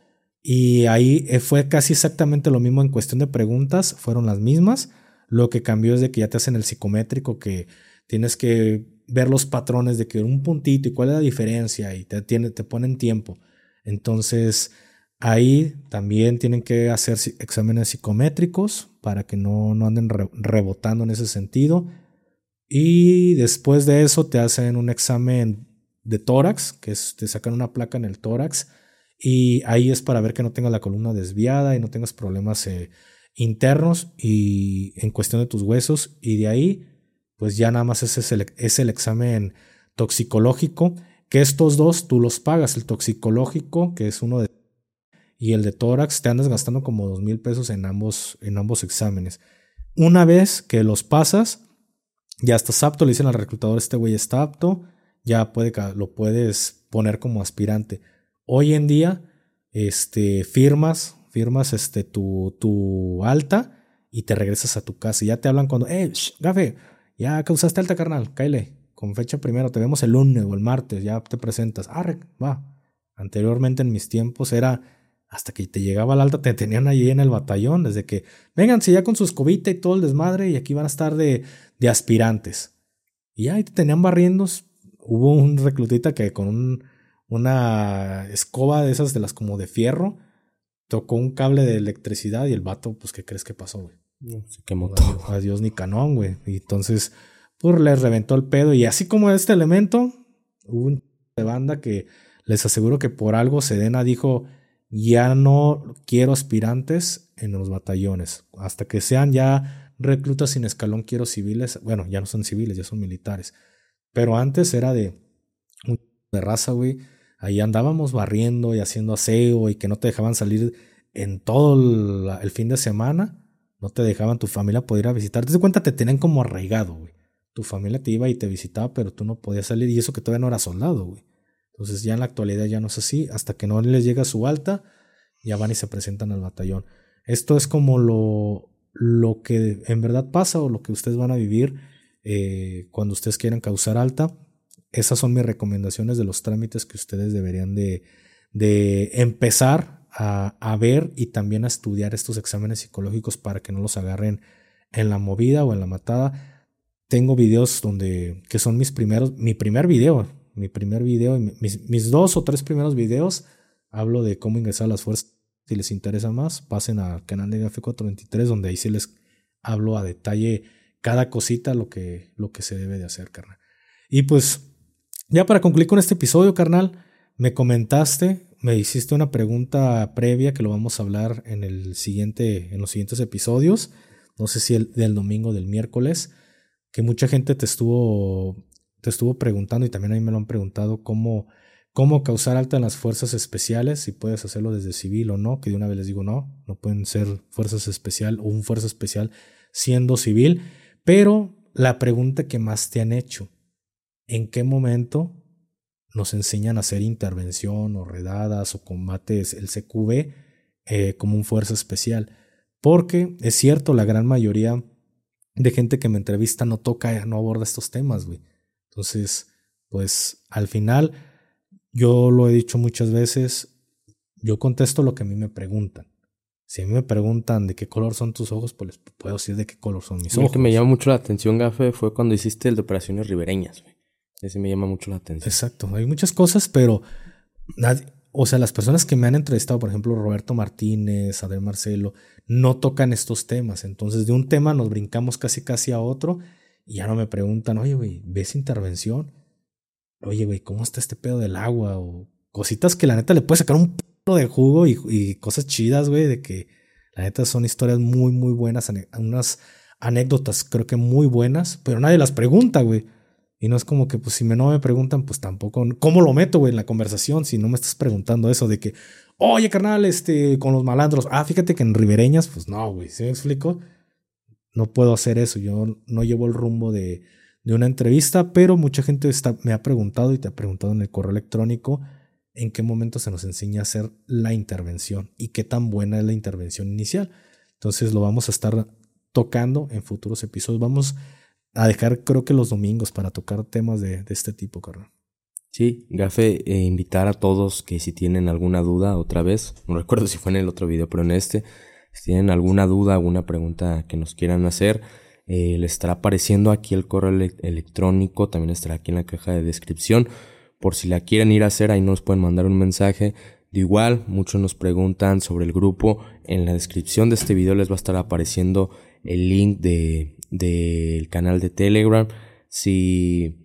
Y ahí fue casi exactamente lo mismo en cuestión de preguntas, fueron las mismas lo que cambió es de que ya te hacen el psicométrico, que tienes que ver los patrones de que un puntito y cuál es la diferencia y te, tiene, te ponen tiempo. Entonces, ahí también tienen que hacer exámenes psicométricos para que no, no anden rebotando en ese sentido. Y después de eso te hacen un examen de tórax, que es, te sacan una placa en el tórax. Y ahí es para ver que no tengas la columna desviada y no tengas problemas eh, internos y en cuestión de tus huesos y de ahí pues ya nada más ese es el, es el examen toxicológico, que estos dos tú los pagas. El toxicológico, que es uno de... Y el de tórax, te andas gastando como dos mil pesos en ambos, en ambos exámenes. Una vez que los pasas, ya estás apto, le dicen al reclutador, este güey está apto, ya puede, lo puedes poner como aspirante. Hoy en día, este, firmas, firmas este, tu, tu alta y te regresas a tu casa. Ya te hablan cuando, eh, gafe, ya causaste alta, carnal, cáile. Con fecha primero, te vemos el lunes o el martes, ya te presentas. Ah, va. Anteriormente en mis tiempos era hasta que te llegaba la alta, te tenían allí en el batallón, desde que, vénganse ya con su escobita y todo el desmadre, y aquí van a estar de, de aspirantes. Y ahí te tenían barriendos. Hubo un reclutita que con un, una escoba de esas de las como de fierro, tocó un cable de electricidad y el vato, pues, ¿qué crees que pasó, güey? Se quemó todo. Adiós ni canón, güey. Y entonces, pues, les reventó el pedo. Y así como este elemento, hubo un de banda que les aseguro que por algo Sedena dijo, ya no quiero aspirantes en los batallones. Hasta que sean ya reclutas sin escalón, quiero civiles. Bueno, ya no son civiles, ya son militares. Pero antes era de, de raza, güey. Ahí andábamos barriendo y haciendo aseo y que no te dejaban salir en todo el, fin de semana. No te dejaban tu familia poder ir a visitar. Te cuenta, te tenían como arraigado, güey. Tu familia te iba y te visitaba, pero tú no podías salir. Y eso que todavía no era soldado, güey. Entonces ya en la actualidad ya no es así, hasta que no les llega su alta, ya van y se presentan al batallón. Esto es como lo, lo que en verdad pasa o lo que ustedes van a vivir eh, cuando ustedes quieran causar alta. Esas son mis recomendaciones de los trámites que ustedes deberían de, de empezar a, ver y también a estudiar estos exámenes psicológicos para que no los agarren en la movida o en la matada. Tengo videos donde, que son mis primeros, mi primer video, mi primer video, mis, mis dos o tres primeros videos, hablo de cómo ingresar a las fuerzas. Si les interesa más, pasen al canal de f 423, donde ahí sí les hablo a detalle cada cosita lo que, lo que se debe de hacer, carnal. Y pues, ya para concluir con este episodio, carnal, me comentaste, me hiciste una pregunta previa que lo vamos a hablar en el siguiente, en los siguientes episodios. No sé si el del domingo del miércoles, que mucha gente te estuvo te estuvo preguntando y también a mí me lo han preguntado cómo, cómo causar alta en las fuerzas especiales, si puedes hacerlo desde civil o no, que de una vez les digo no, no pueden ser fuerzas especial o un fuerza especial siendo civil, pero la pregunta que más te han hecho, ¿en qué momento nos enseñan a hacer intervención o redadas o combates el CQB eh, como un fuerza especial? Porque es cierto, la gran mayoría de gente que me entrevista no toca, no aborda estos temas, güey. Entonces, pues al final, yo lo he dicho muchas veces, yo contesto lo que a mí me preguntan. Si a mí me preguntan de qué color son tus ojos, pues les puedo decir de qué color son mis ojos. Lo que me llama mucho la atención, Gafe, fue cuando hiciste el de operaciones ribereñas. Güey. Ese me llama mucho la atención. Exacto, hay muchas cosas, pero nadie, o sea, las personas que me han entrevistado, por ejemplo, Roberto Martínez, Adel Marcelo, no tocan estos temas. Entonces, de un tema nos brincamos casi casi a otro y ya no me preguntan, oye, güey, ¿ves intervención? Oye, güey, ¿cómo está este pedo del agua? O cositas que la neta le puede sacar un pedo de jugo y, cosas chidas, güey, de que la neta son historias muy, muy buenas, unas anécdotas creo que muy buenas, pero nadie las pregunta, güey. Y no es como que, pues, si me, no me preguntan, pues tampoco. ¿Cómo lo meto, güey, en la conversación? Si no me estás preguntando eso de que, oye, carnal, este, con los malandros. Ah, fíjate que en Ribereñas, pues no, güey. ¿Sí me explico? no puedo hacer eso, yo no llevo el rumbo de, de una entrevista, pero mucha gente me ha preguntado y te ha preguntado en el correo electrónico en qué momento se nos enseña a hacer la intervención y qué tan buena es la intervención inicial. Entonces lo vamos a estar tocando en futuros episodios. Vamos a dejar creo que los domingos para tocar temas de, de este tipo, carnal. Sí, Gafe, eh, invitar a todos que si tienen alguna duda otra vez, no recuerdo si fue en el otro video, pero en este, si tienen alguna duda, alguna pregunta que nos quieran hacer, eh, les estará apareciendo aquí el correo electrónico, también estará aquí en la caja de descripción. Por si la quieren ir a hacer, ahí nos pueden mandar un mensaje. De igual, muchos nos preguntan sobre el grupo. En la descripción de este video les va a estar apareciendo el link de del canal de Telegram. Si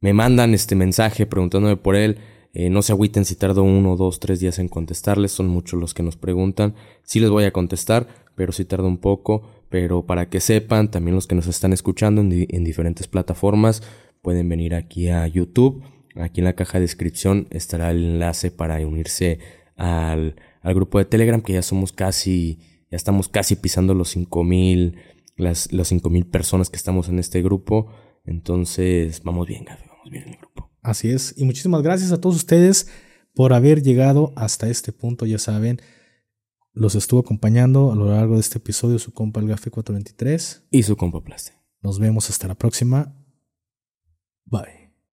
me mandan este mensaje preguntándome por él, eh, no se agüiten si tardo uno, dos, tres días en contestarles. Son muchos los que nos preguntan. Sí les voy a contestar, pero sí tardo un poco. Pero para que sepan, también los que nos están escuchando en, diferentes plataformas, pueden venir aquí a YouTube. Aquí en la caja de descripción estará el enlace para unirse al, al grupo de Telegram, que ya somos casi, ya estamos casi pisando los 5000, las, las 5000 personas que estamos en este grupo. Entonces, vamos bien, Gaby, vamos bien en el grupo. Así es. Y muchísimas gracias a todos ustedes por haber llegado hasta este punto. Ya saben, los estuvo acompañando a lo largo de este episodio su compa el Gafe 423 y su compa Plaste. Nos vemos hasta la próxima. Bye.